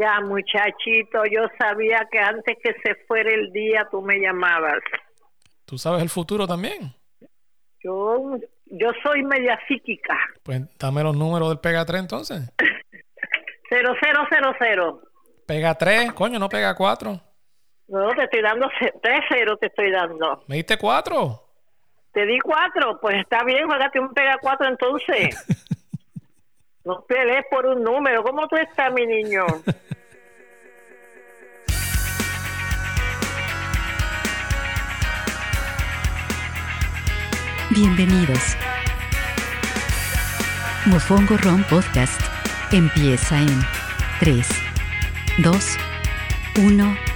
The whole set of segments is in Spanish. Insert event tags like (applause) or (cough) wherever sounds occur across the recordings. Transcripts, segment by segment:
Mira, muchachito, yo sabía que antes que se fuera el día tú me llamabas. ¿Tú sabes el futuro también? Yo, yo soy media psíquica. Pues dame los números del Pega 3 entonces. (laughs) 0000. Pega 3, coño, no pega 4. No, te estoy dando 3-0, te estoy dando. ¿Me diste 4? Te di 4, pues está bien, juegate un Pega 4 entonces. (laughs) no pelees por un número. ¿Cómo tú estás, mi niño? Bienvenidos. Mofongo Ron Podcast empieza en 3, 2, 1.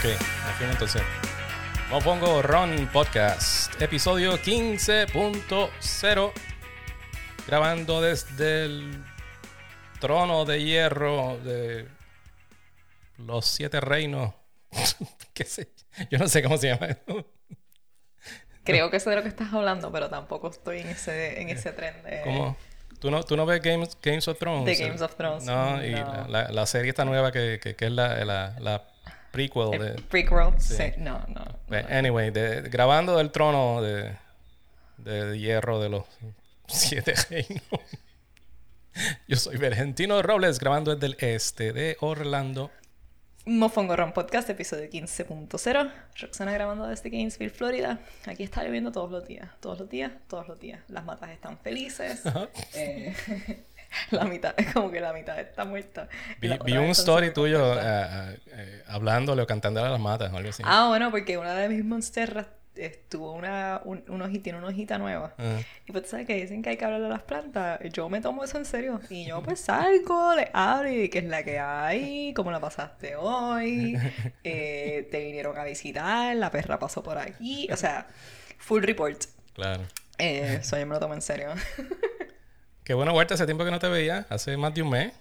Ok, aquí entonces. Mofongo Ron Podcast, episodio 15.0. Grabando desde el trono de hierro de los siete reinos. (laughs) ¿Qué sé? Yo no sé cómo se llama. Creo que sé de lo que estás hablando, pero tampoco estoy en ese, en ese tren de... ¿Cómo? ¿Tú no, tú no ves Games, Games of Thrones? De Games of Thrones. No, y No. La, la- la serie esta nueva que, que, que es la, la, prequel de... El prequel, sí. No, no. Anyway, de- grabando del trono de, de hierro de los siete reinos. Yo soy Vergentino Robles, grabando desde el este de Orlando. Mofongo Ron Podcast, episodio 15.0. Roxana grabando desde Gainesville, Florida. Aquí está lloviendo todos los días. Todos los días, todos los días. Las matas están felices. Eh, (laughs) (laughs) la mitad, es como que la mitad está muerta. Vi, un story tuyo ah, ah, eh, hablándole o cantándole a las matas o algo así. Ah, bueno, porque una de mis monsterras estuvo una, un, una hojita, tiene una hojita nueva. Ah. Y pues, tú ¿sabes que dicen que hay que hablarle a las plantas? Yo me tomo eso en serio. Y yo, pues, salgo, le hablo y qué es la que hay, cómo la pasaste hoy, (laughs) eh, te vinieron a visitar, la perra pasó por aquí. O sea, full report. Claro. Eh, Eso yo me lo tomo en serio. (laughs) Qué buena vuelta, hace tiempo que no te veía, hace más de un mes.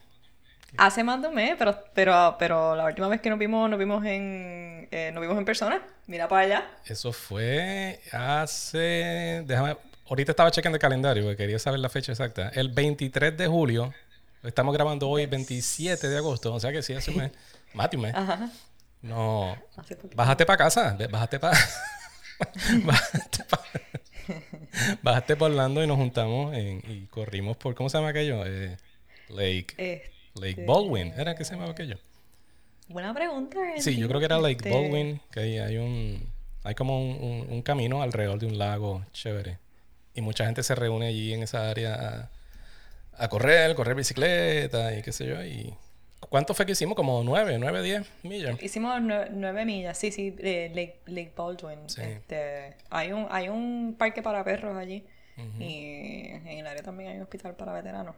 Hace más de un mes, pero, pero, pero la última vez que nos vimos, nos vimos en, eh, nos vimos en persona. Mira para allá. Eso fue hace... Déjame... Ahorita estaba chequeando el calendario porque quería saber la fecha exacta. El 23 de julio. Estamos grabando hoy 27 de agosto. O sea que sí, hace un mes. (laughs) Más de un mes. Ajá. No. Bájate para casa. Bájate para... bájate pa- (laughs) (laughs) Bájate por Orlando y nos juntamos en- y corrimos por... ¿Cómo se llama aquello? Eh, Lake... Este, Lake Baldwin. ¿Era que se llamaba aquello? Buena pregunta. Sí, yo creo que era Lake Este, Baldwin, que ahí hay un hay como un, un- un camino alrededor de un lago chévere. Y mucha gente se reúne allí en esa área a, a correr, correr bicicleta y qué sé yo. Y ¿Cuánto fue que hicimos? Como nueve, nueve, diez millas. Hicimos nue- nueve millas, sí, sí, Lake, Lake Baldwin. Sí. Este, hay, un, hay un parque para perros allí y en el área también hay un hospital para veteranos.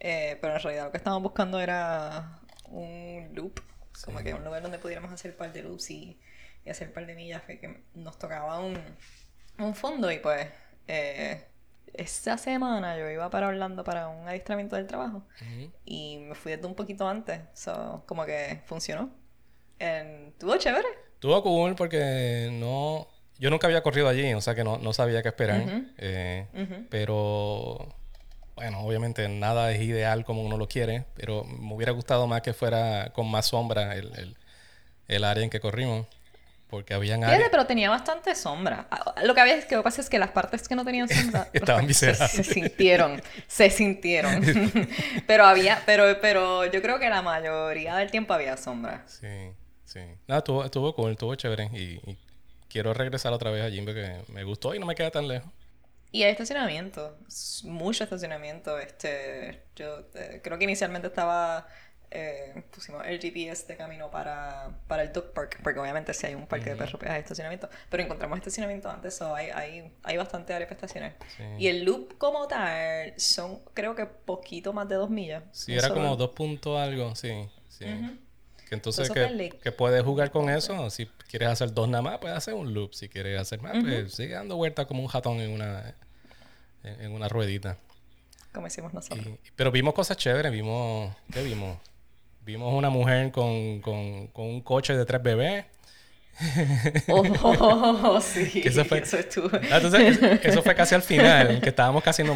Eh, pero en realidad lo que estábamos buscando era un loop, como que un lugar donde pudiéramos hacer par de loops y, y hacer par de millas, fue que nos tocaba un, un fondo y pues eh, esa semana yo iba para Orlando para un adiestramiento del trabajo y me fui desde un poquito antes, so, como que funcionó. Estuvo chévere. Estuvo cool porque no... Yo nunca había corrido allí, o sea que no, no sabía qué esperar. Eh. Pero, bueno, obviamente nada es ideal como uno lo quiere, pero me hubiera gustado más que fuera con más sombra el, el, el área en que corrimos, porque habían Fíjate, áreas... pero tenía bastante sombra. Ah, Lo que, había, lo que pasa es que las partes que no tenían sombra (laughs) Estaban pues, (laughs) se, miserables. se sintieron, se sintieron. (laughs) pero había, pero, pero yo creo que la mayoría del tiempo había sombra. Sí, sí. Nada, estuvo, estuvo cool, estuvo chévere y, y quiero regresar otra vez allí porque me gustó y no me queda tan lejos. Y hay estacionamiento, mucho estacionamiento. Este, yo eh, creo que inicialmente estaba, eh, pusimos el GPS de camino para, para el dog park, porque obviamente si hay un parque de perros pues hay estacionamiento, pero encontramos estacionamiento antes, so hay, hay, hay bastante área para estacionar. Sí. Y el loop como tal son creo que poquito más de dos millas. Sí, era como dos puntos algo, sí, sí. Ujú. Que entonces que, que puedes jugar con eso. Si quieres hacer dos nada más, puedes hacer un loop. Si quieres hacer más, pues sigue dando vueltas como un ratón en una, en en una ruedita. Como hicimos nosotros. Y- pero vimos cosas chéveres, vimos, ¿qué vimos? Vimos una mujer con, con, con un coche de tres bebés. Oh, (laughs) sí. Eso fue- Eso estuvo. Ah, entonces, eso- eso fue casi al final, que estábamos casi, no-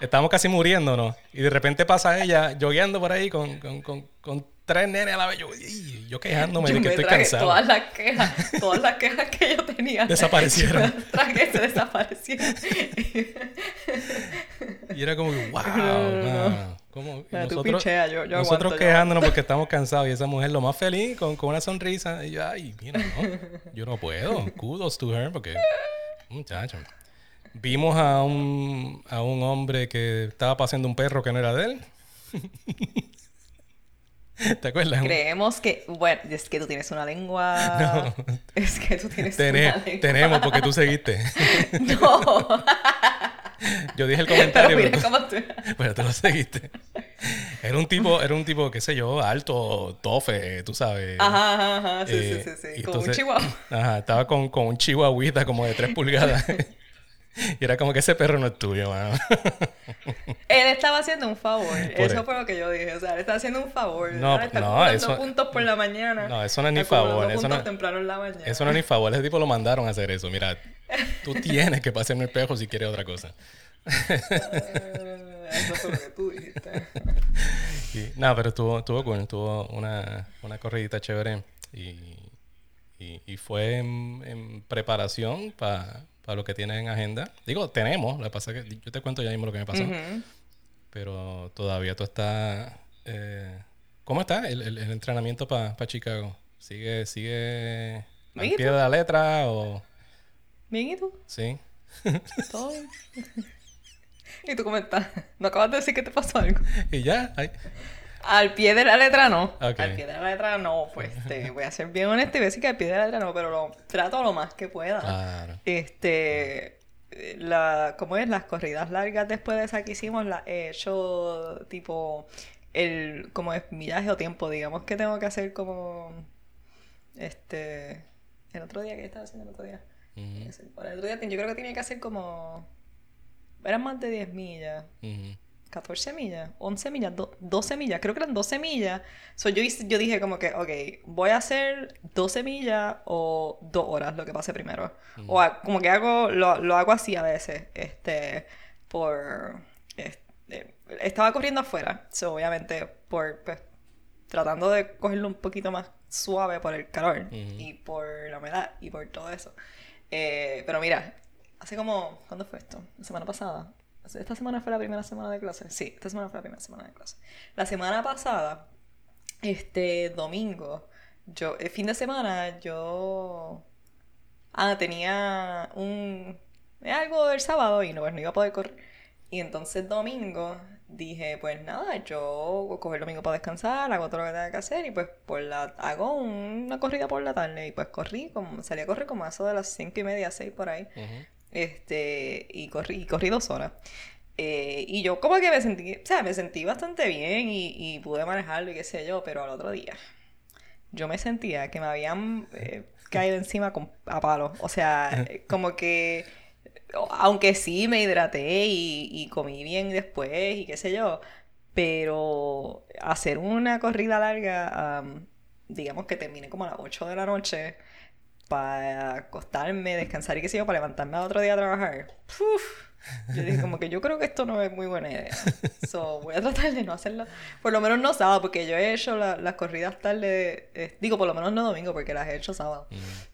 estábamos casi muriéndonos. Y de repente pasa ella jogueando por ahí con, con, con, con tres nenes a la vez. Yo, yo quejándome Yo de que me estoy cansado. todas las quejas, todas las quejas que yo tenía. Desaparecieron. (laughs) Yo tragué, se desaparecieron. Y era como, que, (laughs) wow, Mira, tú nosotros pichea, yo- yo nosotros quejándonos porque estamos cansados. Y esa mujer lo más feliz, con, con una sonrisa. Y yo, ay, mira, no, yo no puedo. (laughs) Kudos to her, porque, muchacho. Vimos a un, a un hombre que estaba paseando un perro que no era de él. (laughs) ¿Te acuerdas? Creemos que, bueno, es que tú tienes una lengua. (laughs) Es que tú tienes una lengua. tenemos, porque tú seguiste. (laughs) No. Yo dije el comentario, pero, tú, cómo tú. pero tú lo seguiste. Era un tipo, era un tipo, qué sé yo, alto, tofe, tú sabes. Ajá, ajá, ajá. Sí, Eh, sí, sí, sí. Como un chihuahua. Ajá, estaba con, con un chihuahuita como de 3 pulgadas. (laughs) y era como que ese perro no es tuyo, mano. (laughs) Él estaba haciendo un favor. Eso eso. fue lo que yo dije. O sea, él está haciendo un favor. No, está no, eso- puntos por la mañana. No, eso no es ni favor, eso no- temprano en la mañana. Eso no es ni favor, ese tipo lo mandaron a hacer eso. Mira, tú (laughs) tienes que pasarme el espejo si quieres otra cosa. Eh, Eso fue lo que tú dijiste. Y, nada, pero estuvo, estuvo cool, tuvo una, una corridita chévere y, y, y fue en, en preparación para lo que tienen en agenda. Digo, tenemos, lo que pasa es que yo te cuento ya mismo lo que me pasó, pero todavía tú estás... eh, ¿Cómo está el, el- el entrenamiento para Chicago? ¿Sigue, sigue al pie de la letra o...? Bien, ¿y tú? Sí. ¿Todo? (laughs) ¿Y tú cómo estás? ¿No acabas de decir que te pasó algo? (laughs) y ya, ay, Al pie de la letra no. Al pie de la letra no, pues te voy a ser bien honesto y voy a decir que al pie de la letra no, pero lo trato lo más que pueda. claro. Este, la, ¿cómo es? Las corridas largas después de esa que hicimos, las he hecho tipo el, como es millaje o tiempo, digamos que tengo que hacer como, este, el otro día que estaba haciendo el otro día. Ujú, El otro día yo creo que tenía que hacer como, eran más de 10 millas. ujú. 14 millas, 11 millas, do- 12 millas, creo que eran 12 millas. So, yo, hice- yo dije como que, ok, voy a hacer 12 millas o 2 horas, lo que pase primero. O a- como que hago, lo, lo hago así a veces, este, por, este, estaba corriendo afuera, so, obviamente, por, pues, tratando de cogerlo un poquito más suave por el calor y por la humedad y por todo eso. Eh, pero mira, hace como, ¿cuándo fue esto? La semana pasada. Esta semana fue la primera semana de clase. Sí, esta semana fue la primera semana de clase. La semana pasada, este domingo, yo, el fin de semana, yo ah, tenía un algo del sábado y no, pues, no iba a poder correr. Y entonces domingo dije, pues nada, yo cojo el domingo para descansar, hago todo lo que tenga que hacer y pues por la, hago una corrida por la tarde y pues corrí, como, salí a correr como a eso de las cinco y media, seis por ahí. Este, y corrí, y corrí dos horas. Eh, y yo como que me sentí, o sea, me sentí bastante bien y, y pude manejarlo y qué sé yo, pero al otro día yo me sentía que me habían eh, caído encima con, a palos. O sea, eh, como que, aunque sí me hidraté y, y comí bien después y qué sé yo, pero hacer una corrida larga, am, digamos que termine como a las 8 de la noche, para acostarme, descansar y qué sé yo, para levantarme al otro día a trabajar. Uf, yo dije como que yo creo que esto no es muy buena idea. So, voy a tratar de no hacerlo. Por lo menos no sábado, porque yo he hecho la- las corridas tarde, eh, digo por lo menos no domingo, porque las he hecho sábado.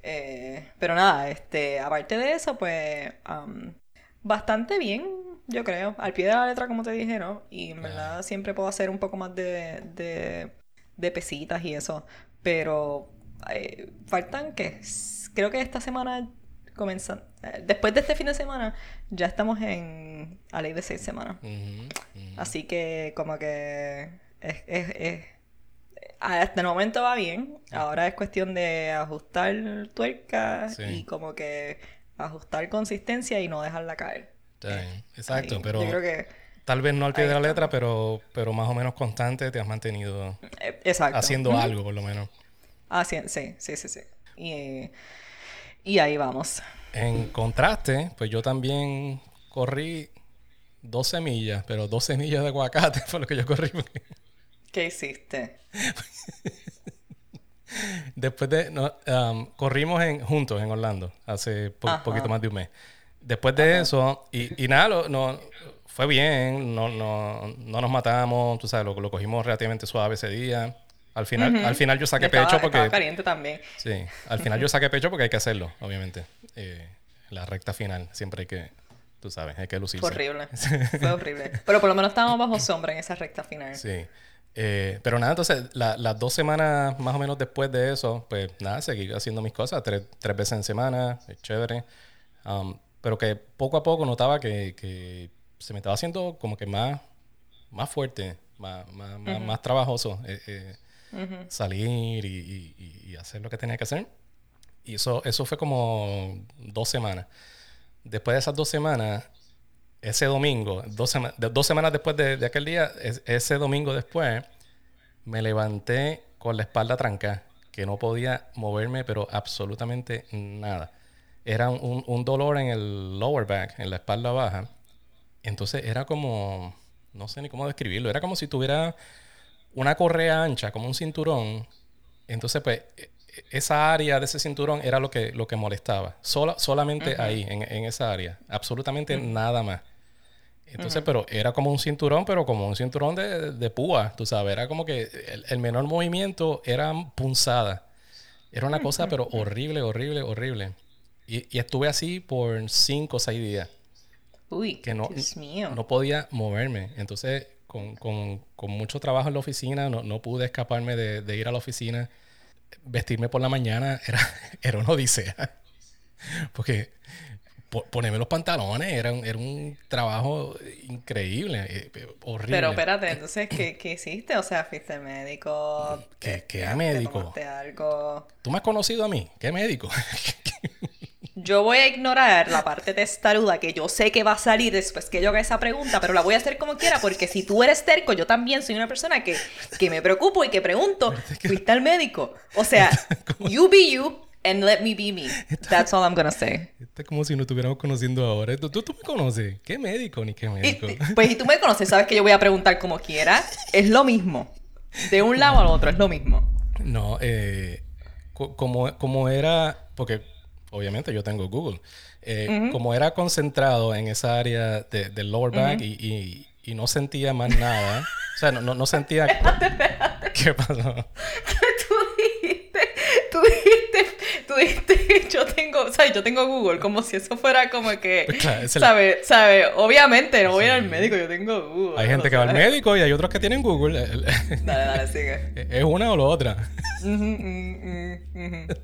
Eh, pero nada, este, aparte de eso, pues am, bastante bien, yo creo. Al pie de la letra, como te dije, ¿no? Y en verdad siempre puedo hacer un poco más de, de, de pesitas y eso. Pero eh, faltan que creo que esta semana comienza eh, después de este fin de semana ya estamos en a ley de seis semanas. Así que como que es, es- es- hasta el momento va bien ahora es cuestión de ajustar tuerca Sí. y como que ajustar consistencia y no dejarla caer. Bien, Exacto, Ahí, pero yo creo que tal vez no al pie de la letra, pero, pero más o menos constante te has mantenido eh, exacto. haciendo algo, por lo menos. Ah, sí, sí, sí, sí, sí. Y, y ahí vamos. En contraste, pues yo también corrí 12 millas, pero 12 millas de aguacate fue lo que yo corrí. (laughs) ¿Qué hiciste? (laughs) Después de... no, um, corrimos en, juntos en Orlando hace po- Ajá. poquito más de un mes. Después de eso, y, y nada, lo- no, fue bien, no, no, no nos matamos, tú sabes, lo, lo cogimos relativamente suave ese día. Al final, al final yo saqué Estaba- pecho porque... caliente también. Sí, al final yo saqué pecho porque hay que hacerlo, obviamente. Eh, la recta final, siempre hay que, tú sabes, hay que lucirse. Fue horrible. (laughs) Fue horrible. Pero por lo menos estábamos bajo sombra en esa recta final. Sí. Eh, pero nada, entonces la- las dos semanas más o menos después de eso, pues nada, seguí haciendo mis cosas tres, tres veces en semana, es chévere. Um, pero que poco a poco notaba que, que se me estaba haciendo como que más, más fuerte, más, más, más, más trabajoso eh, eh, salir y, y- y- hacer lo que tenía que hacer. Y eso, eso fue como dos semanas. Después de esas dos semanas, ese domingo, dos, sema- dos semanas después de, de aquel día, es- ese domingo después, me levanté con la espalda trancada, que no podía moverme, pero absolutamente nada. Era un, un dolor en el lower back, en la espalda baja. Entonces era como, no sé ni cómo describirlo, era como si tuviera una correa ancha, como un cinturón. Entonces, pues, e- e- esa área de ese cinturón era lo que, lo que molestaba. Sola, solamente ahí, en, en esa área. Absolutamente nada más. Entonces, pero era como un cinturón, pero como un cinturón de, de púa, tú sabes. Era como que el, el menor movimiento era punzada. Era una cosa, pero horrible, horrible, horrible. Y, y estuve así por cinco o seis días Uy, que no, Dios mío. no podía moverme. Entonces, con, con- con mucho trabajo en la oficina, no, no pude escaparme de, de ir a la oficina. Vestirme por la mañana era, (laughs) era una odisea. Porque po- ponerme los pantalones era un, era un trabajo increíble, eh, eh, horrible. Pero espérate, entonces, ¿qué, qué hiciste? O sea, fuiste médico. ¿Qué- qué médico? algo. ¿Tú me has conocido a mí? ¿Qué médico? (laughs) Yo voy a ignorar la parte testaruda que yo sé que va a salir después que yo haga esa pregunta, pero la voy a hacer como quiera, porque si tú eres terco, yo también soy una persona que, que me preocupo y que pregunto, ¿fuiste al médico? O sea, (laughs) you be you and let me be me. That's all I'm gonna say. Esto es como si nos estuviéramos conociendo ahora. ¿Tú, tú, me conoces? ¿Qué médico ni qué médico? y- pues si tú me conoces, sabes que yo voy a preguntar como quiera. Es lo mismo. De un lado al otro, es lo mismo. No, eh, co- como, como era, porque obviamente yo tengo Google, eh, como era concentrado en esa área de- del lower back y, y- y no sentía más nada, o sea, no, no, no sentía... (laughs) ¿Qué pasó? tú dijiste, tú dijiste, tú dijiste, yo tengo, o sea, yo tengo Google, como si eso fuera como que, Pues claro, esa es la- ¿sabe? ¿Sabe? Obviamente, no voy ir al médico, yo tengo Google. Hay gente que va al médico y hay otros que tienen Google. Dale, dale, sigue. (laughs) Es una o la otra. Ujú, ujú.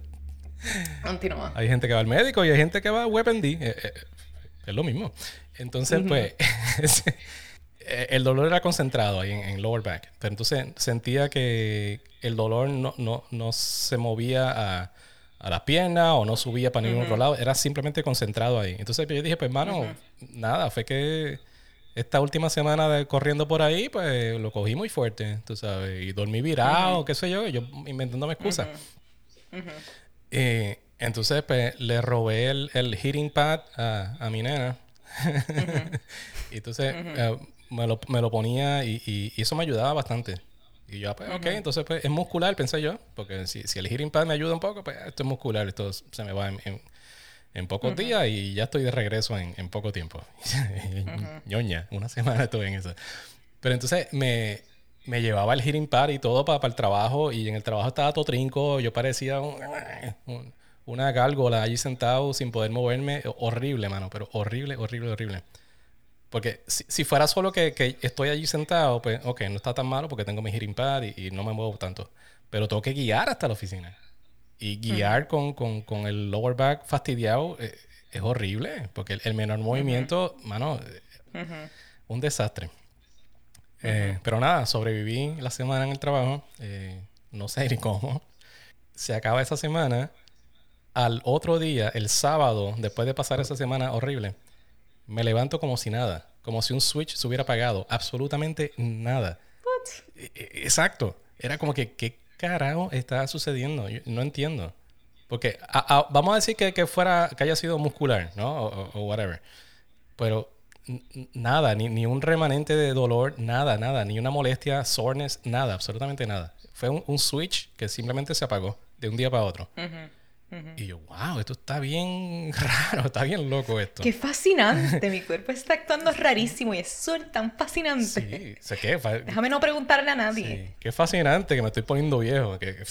Continúa. Hay gente que va al médico y hay gente que va a WebMD. Eh, eh, es lo mismo. Entonces, pues, (laughs) ese- eh, el dolor era concentrado ahí en, en lower back. Pero entonces sentía que el dolor no, no, no se movía a, a las piernas o no subía para ningún otro lado. Era simplemente concentrado ahí. Entonces yo dije, pues, hermano, nada, fue que esta última semana de corriendo por ahí, pues lo cogí muy fuerte, tú sabes. Y dormí virado, qué sé yo, yo inventándome excusas. Eh, entonces, pues, le robé el, el heating pad a, a mi nena. (laughs) y entonces, eh, me, lo, me lo ponía y, y- y eso me ayudaba bastante. Y yo, ah, pues, ok, entonces, pues, es muscular, pensé yo. Porque si, si el heating pad me ayuda un poco, pues, esto es muscular. Esto se me va en, en- en pocos días y ya estoy de regreso en, en poco tiempo. (laughs) Ñoña, una semana estuve en eso. Pero entonces me, me llevaba el heating pad y todo para, el trabajo y en el trabajo estaba todo trinco. Yo parecía un- un- una gárgola allí sentado sin poder moverme. Horrible, mano, pero horrible, horrible, horrible. Porque si, si fuera solo que, que estoy allí sentado, pues, ok, no está tan malo porque tengo mi heating pad y, y no me muevo tanto. Pero tengo que guiar hasta la oficina. Y guiar con, con- con el lower back fastidiado eh, es horrible. Porque el, el menor movimiento, mano, eh, un desastre. Eh, pero nada, sobreviví la semana en el trabajo. eh, no sé ni cómo. Se acaba esa semana. Al otro día, el sábado, después de pasar esa semana horrible, me levanto como si nada. Como si un switch se hubiera apagado. Absolutamente nada. E- e- Exacto. Era como que, ¿qué carajo está sucediendo? Yo no entiendo. Porque a- a- vamos a decir que, que fuera, que haya sido muscular, ¿no? O, o- o whatever. Pero nada, ni, ni un remanente de dolor, nada, nada, ni una molestia, soreness, nada, absolutamente nada. fue un, un switch que simplemente se apagó de un día para otro. Y yo, wow, esto está bien (laughs) raro, está bien loco esto. Qué fascinante. Mi cuerpo está actuando rarísimo y es tan fascinante. Sí, qué, Déjame no preguntarle a nadie. sí, qué fascinante que me estoy poniendo viejo. que- (laughs)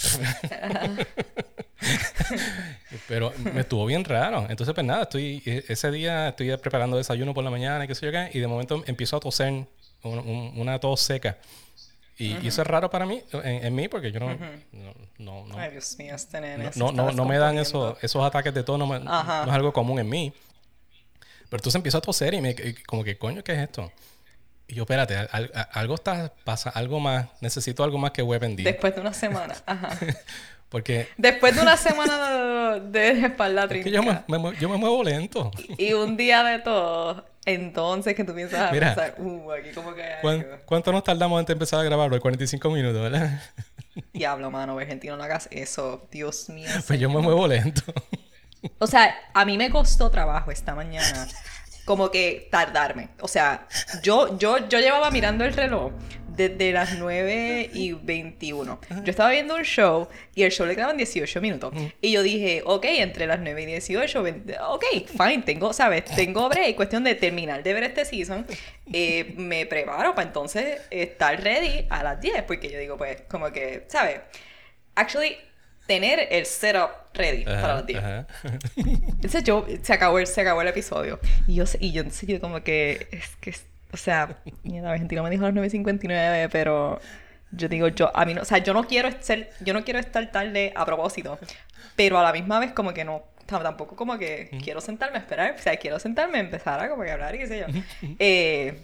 (laughs) Pero me estuvo bien raro. Entonces, pues nada, estoy e- ese día estoy preparando desayuno por la mañana y qué sé yo qué, y de momento empiezo a toser, un- un- una tos seca. Y, y eso es raro para mí, en, en mí, porque yo no, no, no, no- Ay, Dios mío, este nene. no, no, no, me dan esos, esos ataques de tos, no, es algo común en mí. Pero entonces empiezo a toser y me como que, coño, ¿qué es esto? Y yo, espérate, al- al- algo está, pasa, algo más, necesito algo más que Weapon D. Después de una semana. Ajá. (laughs) Porque Después de una semana de, de espalda es que yo me, trinca me mue- yo me muevo lento. y un día de todo, entonces que tú piensas a Mira. pensar, uh, aquí como que hay ¿Cuán- algo. ¿Cuánto nos tardamos antes de empezar a grabarlo? 45 minutos, ¿verdad? Diablo, mano, argentino, no hagas eso. Dios mío. Pues yo me muevo lento. O sea, a mí me costó trabajo esta mañana como que tardarme. O sea, yo, yo, yo llevaba mirando el reloj desde las 9 y 21. Yo estaba viendo un show y el show le quedaban 18 minutos. Y yo dije, ok, entre las 9 y 18, 20, ok, fine, tengo, ¿sabes? Tengo break, cuestión de terminar de ver este season. Eh, me preparo para entonces estar ready a las 10, porque yo digo, pues, como que, ¿sabes? Actually, tener el setup ready para las 10. ajá. Entonces yo, se acabó el, se acabó el episodio. Y yo, y yo entonces yo como que, es que, o sea, mira, Argentina me dijo a las 9.59, pero yo digo, yo, a mí no, o sea, yo no quiero ser, yo no quiero estar tarde a propósito, pero a la misma vez como que no, tam- tampoco como que quiero sentarme a esperar, o sea, quiero sentarme a empezar a como que hablar y qué sé yo. Eh,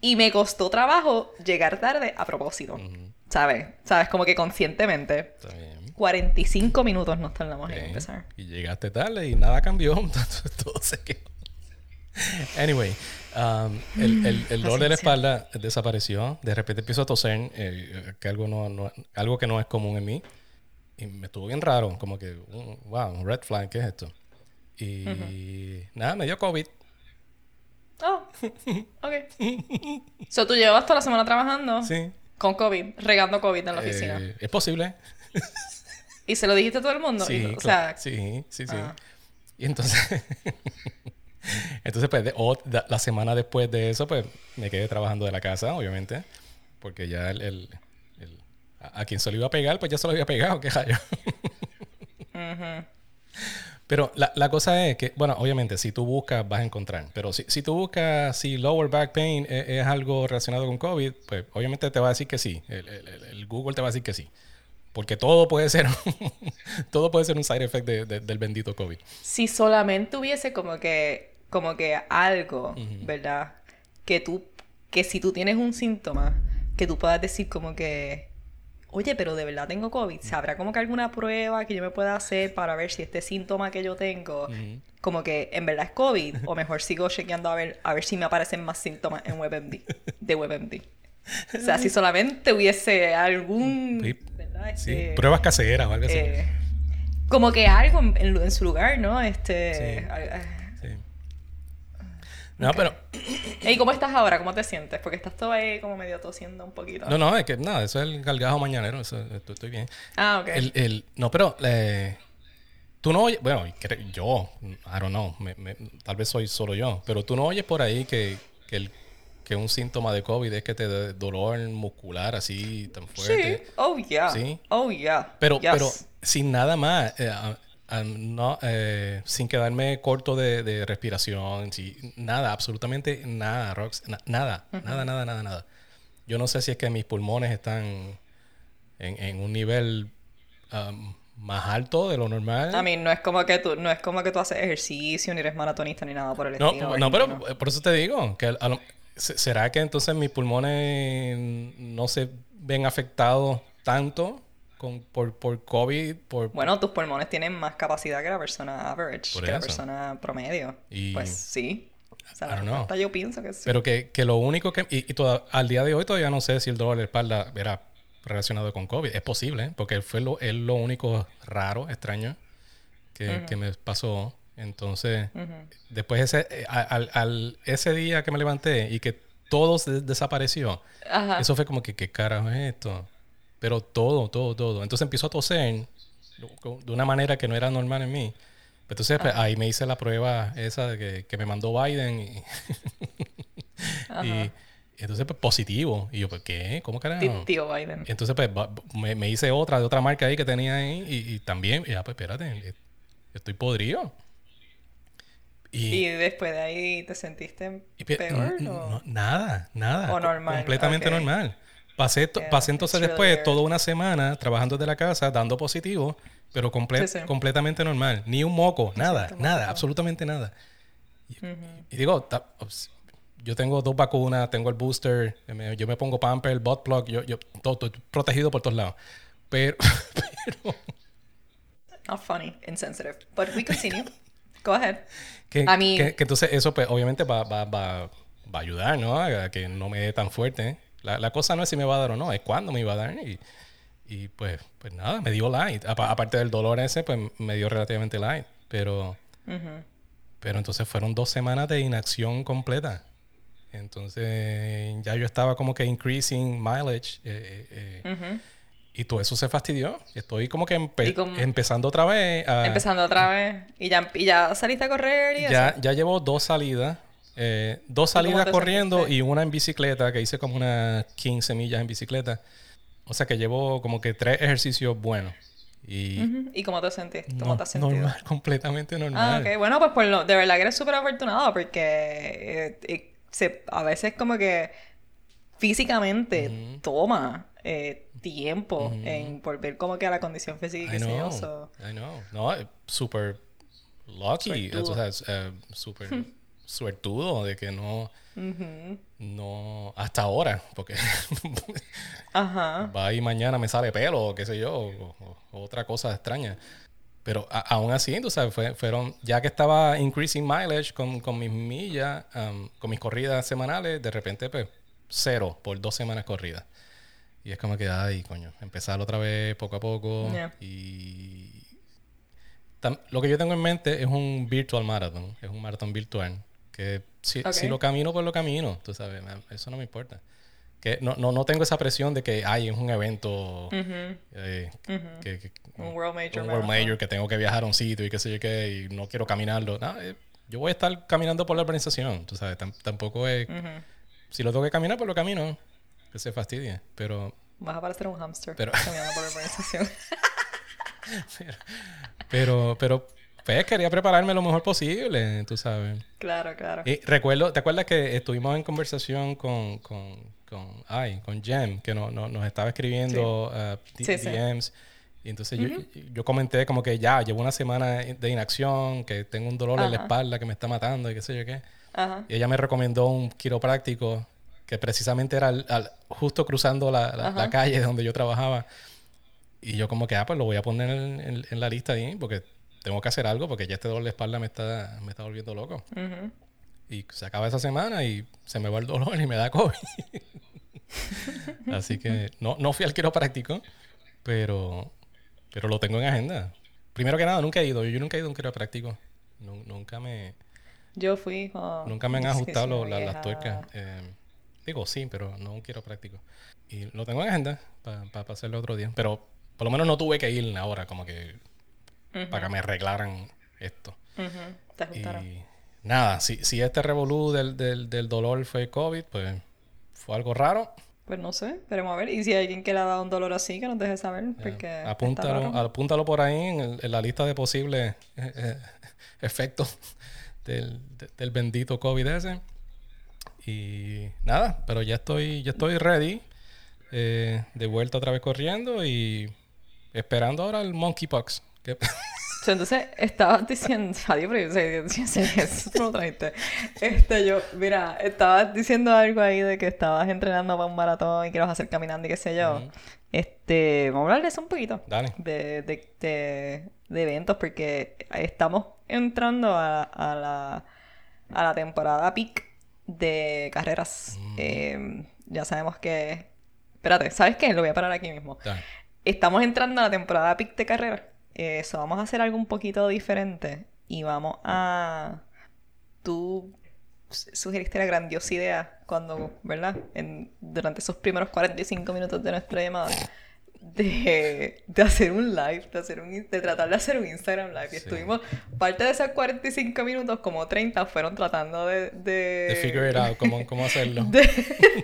y me costó trabajo llegar tarde a propósito, ¿sabes? ¿Sabes? Como que conscientemente. Está bien. 45 minutos nos tardamos en empezar. Y llegaste tarde y nada cambió. (laughs) Todo se quedó. (laughs) Anyway, um, el, el, el dolor de la espalda desapareció. De repente empiezo a toser, eh, que algo, no, no- algo que no es común en mí. Y me estuvo bien raro, como que, uh, wow, un red flag, ¿qué es esto? Y nada, me dio COVID. Oh, ok. So, tú llevas toda la semana trabajando Sí. con COVID, regando COVID en la oficina. Eh, es posible. ¿Y se lo dijiste a todo el mundo? Sí, Y- o sea, sí, sí, sí. Ah. Y entonces, (laughs) entonces pues, de- o- la semana después de eso, pues me quedé trabajando de la casa, obviamente, porque ya el, el- el- a, a quien se lo iba a pegar, pues ya se lo había pegado, (laughs) qué rayo. Pero la, la cosa es que, bueno, obviamente, si tú buscas, vas a encontrar. Pero si, si tú buscas si lower back pain es, es algo relacionado con COVID, pues obviamente te va a decir que sí. El, el- el- el Google te va a decir que sí. Porque todo puede ser, (laughs) todo puede ser un side effect de- de- del bendito COVID. si solamente hubiese como que, como que algo, ¿verdad? Que tú, que si tú tienes un síntoma, que tú puedas decir como que, oye, pero de verdad tengo COVID, ¿sabrá como que alguna prueba que yo me pueda hacer para ver si este síntoma que yo tengo, como que en verdad es COVID, o mejor sigo chequeando a ver, a ver si me aparecen más síntomas en WebMD, de WebMD. O sea, si solamente hubiese algún, Sí. Este, pruebas caseras o algo así. eh, como que algo en, su lugar, ¿no? Este. Sí. Sí. No, pero. ¿Y cómo estás ahora? ¿Cómo te sientes? Porque estás todo ahí como medio tosiendo un poquito. No, no, es que nada, eso es el galgajo mañanero, eso, estoy, bien. Ah, ok. El, el, no, pero eh, tú no oyes, bueno, yo, I don't know, me- me- tal vez soy solo yo, pero tú no oyes por ahí que, que, el, que un síntoma de COVID es que te dé dolor muscular así tan sí. fuerte. Oh, yeah. Sí. Oh, yeah. Pero, Yes. pero sin nada más, eh, no, eh, sin quedarme corto de, de respiración, nada, absolutamente nada, Rox, na- nada, nada, nada, nada, nada. Yo no sé si es que mis pulmones están en, en un nivel um, más alto de lo normal. A mí no es como que tú, no es como que tú haces ejercicio, ni eres maratonista, ni nada por el no, estilo. no, pero ¿no? por eso te digo, que a lo- se- ¿será que entonces mis pulmones no se ven afectados tanto con, por, por COVID? Por, Bueno, tus pulmones tienen más capacidad que la persona average, que la eso. persona promedio. Y- Pues sí. O sea, la yo pienso que sí. Pero que, que lo único que... Y, y toda- al día de hoy todavía no sé si el dolor de la espalda era relacionado con COVID. Es posible, porque fue lo, es lo único raro, extraño, que, que me pasó. Entonces, después ese, eh, al, al- ese día que me levanté y que todo se desapareció, Ajá. eso fue como que, ¿qué carajo es esto? Pero todo, todo, todo. Entonces empiezo a toser de una manera que no era normal en mí. Entonces pues, ahí me hice la prueba esa de que, que me mandó Biden y, (laughs) y entonces pues positivo. Y yo, pues, ¿qué? ¿Cómo carajo? Tío Biden. Entonces pues me, me hice otra de otra marca ahí que tenía ahí y, y también, ya pues espérate, estoy podrido. Y después de ahí te sentiste Y pe- peor, no, nada, nada. O normal, Completamente normal. Pasé, Yeah, pasé entonces really después weird. toda una semana trabajando desde la casa, dando positivo, pero comple- Sí, sí. completamente normal. Ni un moco, nada, siento nada, absolutamente nada. Y, y digo, ups, yo tengo dos vacunas, tengo el booster, yo me pongo pamper, el bot plug, yo, yo todo, estoy protegido por todos lados. Pero, (laughs) pero Not funny, insensitive. But we continue. Go ahead. que, I mean- que- que entonces eso pues obviamente va, va, va, va a ayudar, ¿no? A que no me dé tan fuerte. La, la cosa no es si me va a dar o no, es cuándo me iba a dar. Y, y pues, pues nada, me dio light. Apa- aparte del dolor ese, pues me dio relativamente light. Pero, pero entonces fueron dos semanas de inacción completa. Entonces ya yo estaba como que increasing mileage. eh, eh, eh, Y todo eso se fastidió. Estoy como que empe- como- empezando otra vez a... Empezando otra vez. Y ya, y ya saliste a correr y Ya, eso. ya llevo dos salidas. Eh, dos salidas corriendo sentiste? y una en bicicleta, que hice como unas 15 millas en bicicleta. O sea que llevo como que tres ejercicios buenos. Y Ujú. ¿Y cómo te sentiste? ¿Cómo no- te has sentido? normal, (laughs) completamente Ah, normal. ok. Bueno, pues por lo, de verdad que eres súper afortunado porque eh, eh, se, a veces como que físicamente toma eh, tiempo en volver como que a la condición física I know, so- I know. No, super lucky, Suertudo. (laughs) (laughs) suertudo de que no, no, hasta ahora, porque (laughs) Ajá. va y mañana me sale pelo o qué sé yo, o, o- otra cosa extraña. Pero a- aún así, tú sabes, fue- fueron, ya que estaba increasing mileage con, con mis millas, um, con mis corridas semanales, de repente, pues, cero por dos semanas corridas. Y es como que, ay, coño, empezar otra vez poco a poco. Yeah. Y lo que yo tengo en mente es un virtual marathon, es un maratón virtual. Que si, Ok. si lo camino, pues lo camino, tú sabes, eso no me importa. Que no, no, no tengo esa presión de que, ay, es un evento eh, que, que- Un World Major un World. Major que tengo que viajar a un sitio y qué sé yo qué, y no quiero caminarlo. No, eh, yo voy a estar caminando por la organización, tú sabes, tam- tampoco es... Si lo tengo que caminar, pues lo camino, que se fastidie, pero... Vas a parecer un hamster Pero- caminando por la organización. (laughs) Pero, pero, pues quería prepararme lo mejor posible, tú sabes. claro, claro. Y recuerdo, ¿te acuerdas que estuvimos en conversación con, con, con, ay, con Jem, que no, no- nos estaba escribiendo uh, D- Sí, sí. DMs? Y entonces yo, yo comenté como que ya, llevo una semana de inacción, que tengo un dolor en la espalda que me está matando y qué sé yo qué. Ajá. Y ella me recomendó un quiropráctico que precisamente era al- al- justo cruzando la, la- la calle donde yo trabajaba. Y yo como que, ah, pues lo voy a poner en, en- en la lista ahí porque tengo que hacer algo porque ya este dolor de espalda me está, me está volviendo loco. Y se acaba esa semana y se me va el dolor y me da COVID. Así que no, no fui al quiropráctico, pero, pero lo tengo en agenda. Primero que nada, nunca he ido. Yo nunca he ido a un quiropráctico. Nu- nunca me... Yo fui. Nunca me han (laughs) ajustado lo- la- las tuercas. Eh, digo, sí, pero no quiero práctico. Y lo tengo en agenda para hacerlo otro día. Pero por lo menos no tuve que ir ahora, como que para que me arreglaran esto. Te ajustaron. Y nada, si, si este revolú del, del, del dolor fue COVID, pues fue algo raro. Pues no sé, esperemos a ver. Y si hay alguien que le ha dado un dolor así, que nos deje saber. Porque Apúntalo, apúntalo por ahí en, el- en la lista de posibles eh, eh, efectos (laughs) del, de- del bendito COVID ese. Y nada, pero ya estoy, ya estoy ready. eh, de vuelta otra vez corriendo y esperando ahora el monkeypox. Entonces, estabas diciendo... Adiós, pero yo sé, eso no trajiste. Este, yo... Mira, estabas diciendo algo ahí de que estabas entrenando para un maratón y que lo vas a hacer caminando y qué sé yo. Este... Vamos a hablar de eso un poquito. Dale. De, de, de, de eventos porque estamos entrando a, a la, a la temporada peak de carreras. Eh, ya sabemos que... Espérate, ¿sabes qué? Lo voy a parar aquí mismo. Dale. Estamos entrando a la temporada peak de carrera. Eso, vamos a hacer algo un poquito diferente. Y vamos a. Tú sugeriste la grandiosa idea cuando, ¿verdad? En, durante esos primeros 45 minutos de nuestra llamada. De, de hacer un live, de, hacer un, de tratar de hacer un Instagram live. Y estuvimos, parte de esos 45 minutos, como 30, fueron tratando de... De, De figure it out, cómo, cómo hacerlo. (laughs) de,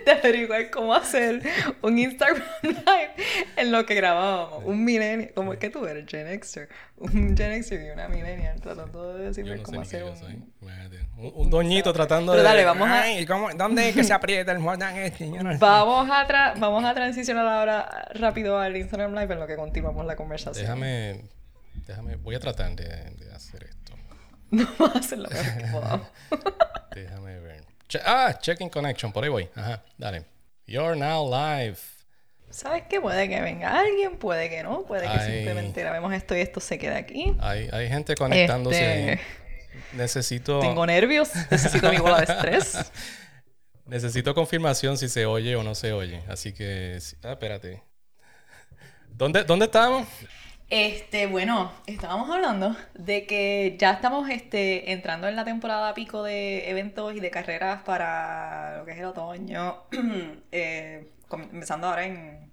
de averiguar cómo hacer un Instagram (laughs) live en lo que grabábamos. Un millennial, como es que tú eres Gen Xer, un Gen Xer y una millennial tratando de decirme no cómo hacer un... Un, un doñito tratando Pero de... dale, vamos a- Ay, ¿cómo- ¿Dónde es que se aprieta el botón este? No. Vamos a, tra- vamos a transicionar ahora rápido al Instagram Live en lo que continuamos la conversación. Déjame... Déjame... Voy a tratar de, de hacer esto. No (laughs) vamos a hacer lo mejor que podamos. (laughs) Déjame ver. Che- ah, checking connection. Por ahí voy. Ajá. Dale. You're now live. ¿Sabes qué? Puede que venga alguien, puede que no, puede que simplemente grabemos esto y esto se quede aquí. Hay, hay gente conectándose Este. Necesito... Tengo nervios, (laughs) necesito mi bola de estrés. Necesito confirmación si se oye o no se oye. Así que... Ah, espérate. ¿Dónde, ¿Dónde estamos? Este, bueno, estábamos hablando de que ya estamos este, entrando en la temporada pico de eventos y de carreras para lo que es el otoño, (clears throat) eh, empezando ahora en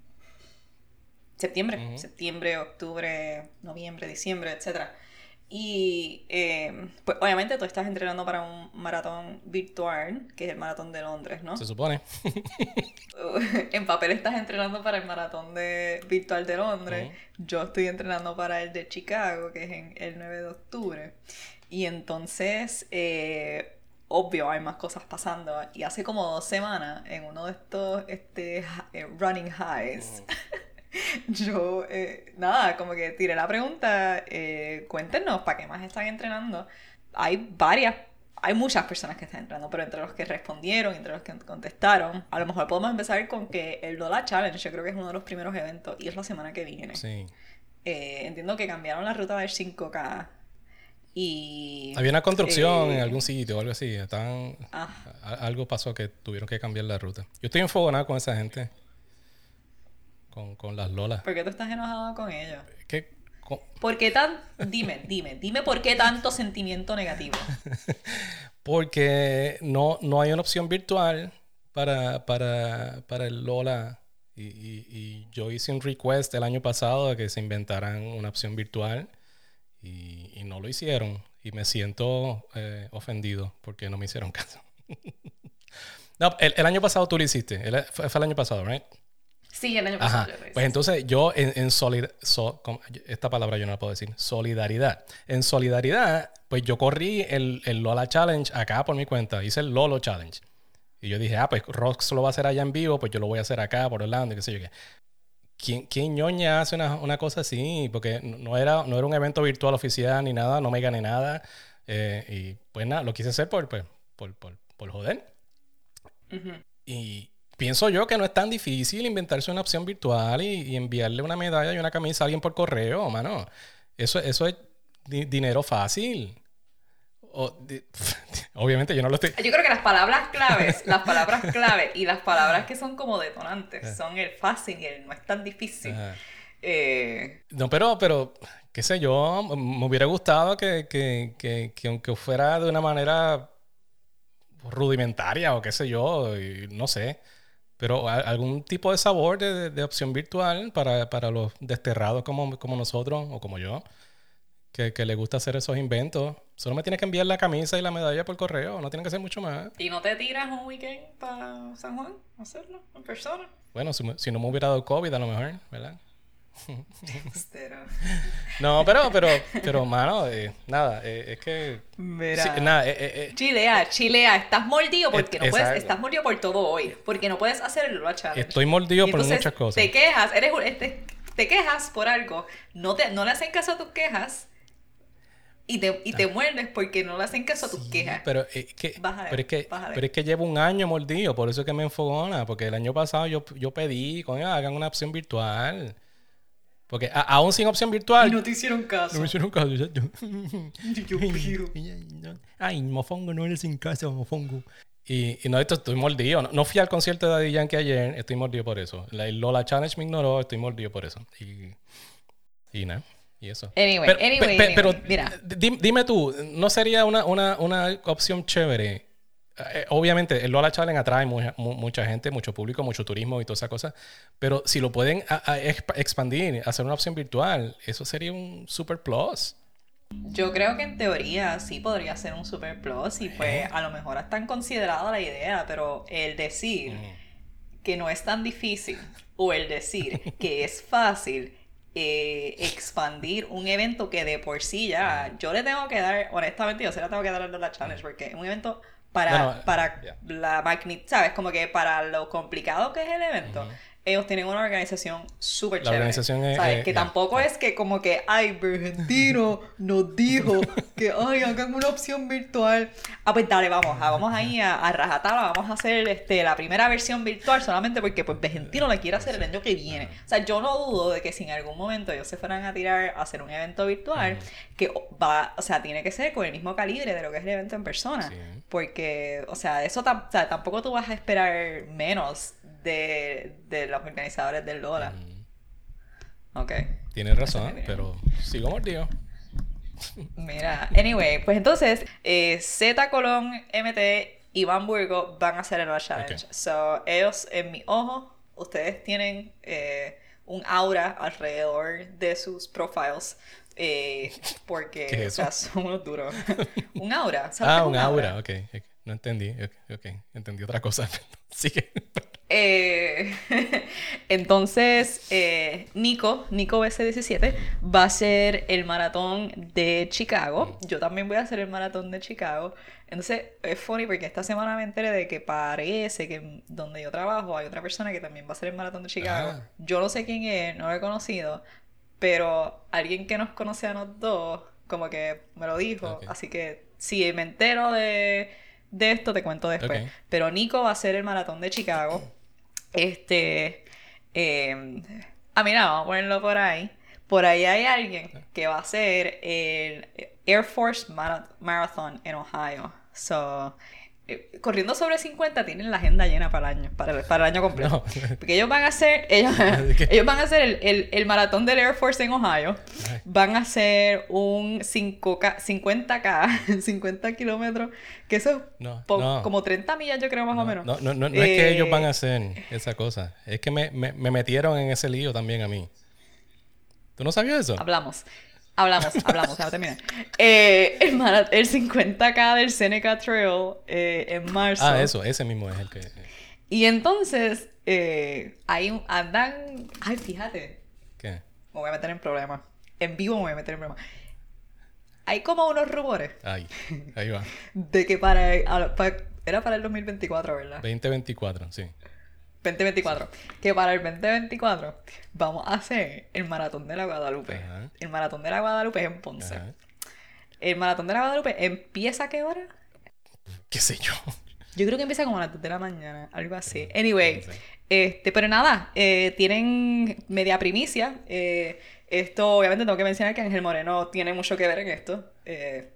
septiembre, Ujú. septiembre, octubre, noviembre, diciembre, etcétera. Y eh, pues obviamente tú estás entrenando para un maratón virtual, que es el maratón de Londres, ¿no? Se supone. (laughs) en papel estás entrenando para el maratón de virtual de Londres. Yo estoy entrenando para el de Chicago, que es en el 9 de octubre. Y entonces, eh, obvio, hay más cosas pasando. Y hace como dos semanas, en uno de estos este, eh, running highs, (laughs) yo, eh, nada, como que tiré la pregunta, eh, cuéntenos, ¿para qué más están entrenando? Hay varias, hay muchas personas que están entrenando, pero entre los que respondieron, entre los que contestaron, a lo mejor podemos empezar con que el Lola Challenge, yo creo que es uno de los primeros eventos, y es la semana que viene. Sí. Eh, entiendo que cambiaron la ruta del 5K y... Había una construcción eh, en algún sitio o algo así. Estaban... ah, a- Algo pasó que tuvieron que cambiar la ruta. Yo estoy enfogonado con esa gente. Con, con las lolas. ¿Por qué tú estás enojado con ellos? ¿Por qué tan... Dime, dime, dime por qué tanto sentimiento negativo. (laughs) Porque no, no hay una opción virtual para, para, para el Lola. Y, y- y yo hice un request el año pasado de que se inventaran una opción virtual y, y no lo hicieron. Y me siento eh, ofendido porque no me hicieron (laughs) caso. no, el, el año pasado tú lo hiciste. El- fue, fue el año pasado, ¿right? Sí, el año pasado. lo. Pues entonces yo en, en solid- so- esta palabra yo no la puedo decir, solidaridad. En solidaridad, pues yo corrí el, el Lola Challenge acá por mi cuenta, hice el Lolo Challenge. Y yo dije, ah, pues Rox lo va a hacer allá en vivo, pues yo lo voy a hacer acá por Orlando, y qué sé yo qué. ¿Quién, quién ñoña hace una, una cosa así? Porque no era, no era un evento virtual oficial ni nada, no me gané nada. Eh, y pues nada, lo quise hacer por, pues, por, por, por joder. Ujú. Y pienso yo que no es tan difícil inventarse una opción virtual y, y enviarle una medalla y una camisa a alguien por correo, mano. Eso, eso es di- dinero fácil. O (laughs) obviamente yo no lo estoy... Yo creo que las palabras claves, las palabras clave y las palabras que son como detonantes son el fácil y el no es tan difícil. Ajá. Eh, No, pero, pero, qué sé yo, me hubiera gustado que, que, que, que aunque fuera de una manera rudimentaria o qué sé yo, y no sé, pero a- algún tipo de sabor de, de- de opción virtual para, para los desterrados como, como nosotros o como yo, que, que le gusta hacer esos inventos. Solo me tienes que enviar la camisa y la medalla por correo, no tiene que ser mucho más. ¿Y no te tiras un weekend para San Juan a hacerlo en persona? Bueno, si, no me hubiera dado COVID a lo mejor, ¿verdad? (laughs) No, pero, pero, pero, mano, eh, nada, eh, es que... mira. sí, nada, eh, eh, Chilea, chilea, estás mordido porque no puedes, estás mordido por todo hoy, porque no puedes hacer el Challenge. Estoy mordido Y por muchas cosas. Te quejas, eres un- este- te quejas por algo, no, te, no le hacen caso a tus quejas y te, y te muerdes porque no le hacen caso a tus Ah. Sí, quejas. Pero es que, pero es que, pero es que llevo un año mordido, por eso es que me enfogona, porque el año pasado yo, yo pedí, coño, hagan una opción virtual. Porque a- aún sin opción virtual, Y no te hicieron caso. no me hicieron caso. yo- yo-. (laughs) (laughs) Ay, mofongo, no eres sin casa, mofongo. Y, y no, esto estoy mordido. No, no fui al concierto de Daddy Yankee ayer, estoy mordido por eso. La el Lola Challenge me ignoró, estoy mordido por eso. Y, y nada, y eso. Anyway, anyway, pero anyway, mira. di- dime tú, ¿no sería una, una, una opción chévere eh, obviamente el Lola Challenge atrae mucha, mu- mucha gente, mucho público, mucho turismo y toda esa cosa, pero si lo pueden a- a exp- expandir, hacer una opción virtual, eso sería un super plus. Yo creo que en teoría sí podría ser un super plus y pues a lo mejor está tan considerada la idea, pero el decir que no es tan difícil o el decir que es fácil eh, expandir un evento que de por sí ya yo le tengo que dar, honestamente yo se la tengo que dar a la challenge porque es un evento para, para la magnitud, ¿sabes? Como que para lo complicado que es el evento. Ellos tienen una organización súper La chévere. organización es- ¿sabes? es- que tampoco es que como que, ay, Argentino nos dijo que, ay, hagan una opción virtual. Ah, pues dale, vamos, ah, vamos ahí a, a rajatabla, vamos a hacer este, la primera versión virtual solamente porque pues Argentino la quiere hacer el año que viene. O sea, yo no dudo de que si en algún momento ellos se fueran a tirar a hacer un evento virtual, que va, o sea, tiene que ser con el mismo calibre de lo que es el evento en persona. Sí. Porque, o sea, eso o sea, tampoco tú vas a esperar menos de, de los organizadores del Lola. Ok. Tienes razón, pero sigo mordido. (laughs) Mira, anyway, pues entonces, eh, Z Colón, MT y Van Burgo van a hacer el Challenge. So, ellos, en mi ojo, ustedes tienen eh, un aura alrededor de sus profiles. eh, (laughs) porque, ¿Qué es o sea, eso? son unos duros. (laughs) un aura. ¿sabes Ah, un aura, ok. ok. No entendí, ok. Entendí otra cosa. (laughs) Sigue. Eh, (laughs) entonces, eh, Nico, Nico BC17, va a hacer el maratón de Chicago. Yo también voy a hacer el maratón de Chicago. Entonces, es funny porque esta semana me enteré de que parece que donde yo trabajo hay otra persona que también va a hacer el maratón de Chicago. Ah. Yo no sé quién es, no lo he conocido, pero alguien que nos conoce a los dos, como que me lo dijo. Así que si me entero de, de esto, te cuento después. Pero Nico va a hacer el maratón de Chicago. Este. eh, ah, mira, vamos a ponerlo por ahí. Por ahí hay alguien que va a hacer el Air Force Mara- Marathon en Ohio. So, corriendo sobre 50 tienen la agenda llena para el año, para el, para el año completo. No. Porque ellos van a hacer, ellos, (laughs) ellos van a hacer el, el- el maratón del Air Force en Ohio. Van a hacer un 5K, 50K, 50 kilómetros, que eso es No, po- no. como 30 millas, yo creo, más o menos. No, no, no, no es que ellos van a Eh, hacer esa cosa. Es que me, me, me metieron en ese lío también a mí. ¿Tú no sabías eso? Hablamos. Hablamos, hablamos, ya terminé. Eh, el, el 50K del Seneca Trail eh, en marzo. Ah, eso, ese mismo es el que. Y entonces, eh, un, andan. Ay, fíjate, ¿Qué? me voy a meter en problemas. En vivo me voy a meter en problemas. Hay como unos rumores Ahí, ahí va. (laughs) de que para, era para el 2024, ¿verdad? 2024, sí. 2024. Que para el 2024 vamos a hacer el maratón de la Guadalupe. Ajá. El maratón de la Guadalupe es en Ponce. Ajá. El maratón de la Guadalupe empieza a qué hora? ¿Qué sé yo? Yo creo que empieza como a las 2 de la mañana, algo así. Anyway, Sí. este, pero nada, eh, tienen media primicia. eh, esto, obviamente, tengo que mencionar que Ángel Moreno tiene mucho que ver en esto. eh,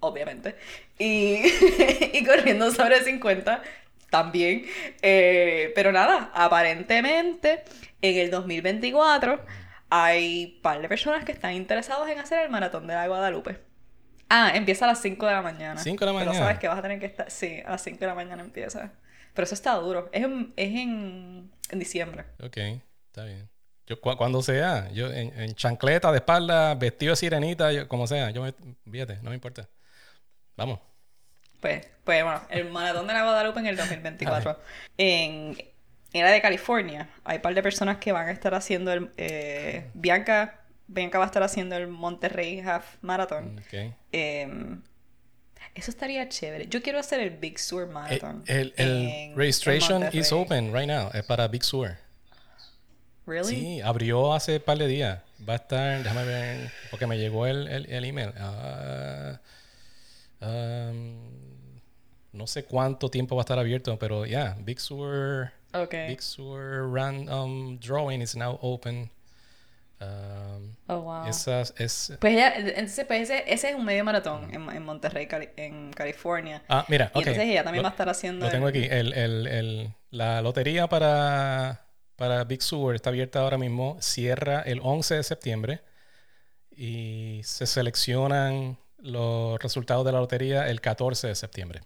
obviamente. Y, (laughs) y corriendo sobre 50 también. eh, pero nada, aparentemente en el 2024 hay un par de personas que están interesados en hacer el maratón de la Guadalupe. Ah, empieza a las 5 de la mañana. 5 de la Pero mañana. sabes que vas a tener que estar. Sí, a las 5 de la mañana empieza. Pero eso está duro. Es en, es en, en diciembre. Ok, está bien. Yo, cu- cuando sea, yo en, en chancleta, de espalda, vestido de sirenita, yo- como sea, yo me. Fíjate, no me importa. Vamos. Pues, pues bueno, el maratón de la Guadalupe en el 2024. en, la de California, hay un par de personas que van a estar haciendo el. eh, Bianca, Bianca va a estar haciendo el Monterrey Half Marathon. Ok. Em, eso estaría chévere. Yo quiero hacer el Big Sur Eh, Marathon. El, el en registration is open right now. Es para Big Sur. ¿Really? Sí, abrió hace un par de días. Va a estar, déjame ver, porque me llegó el, el, el email. Ah, um, no sé cuánto tiempo va a estar abierto, pero ya, yeah, Big Sur, Ok. Big Sur Random Drawing is now open. Um, Oh, wow. esas, es, Pues ella, entonces, pues ese, ese es un medio maratón en, en Monterrey, Cali- en California. ah, mira, Y ok. entonces ella también Lo- va a estar haciendo. Lo tengo el- aquí. El, el, el- la lotería para, para Big Sur está abierta ahora mismo. Cierra el 11 de septiembre. Y se seleccionan los resultados de la lotería el 14 de septiembre.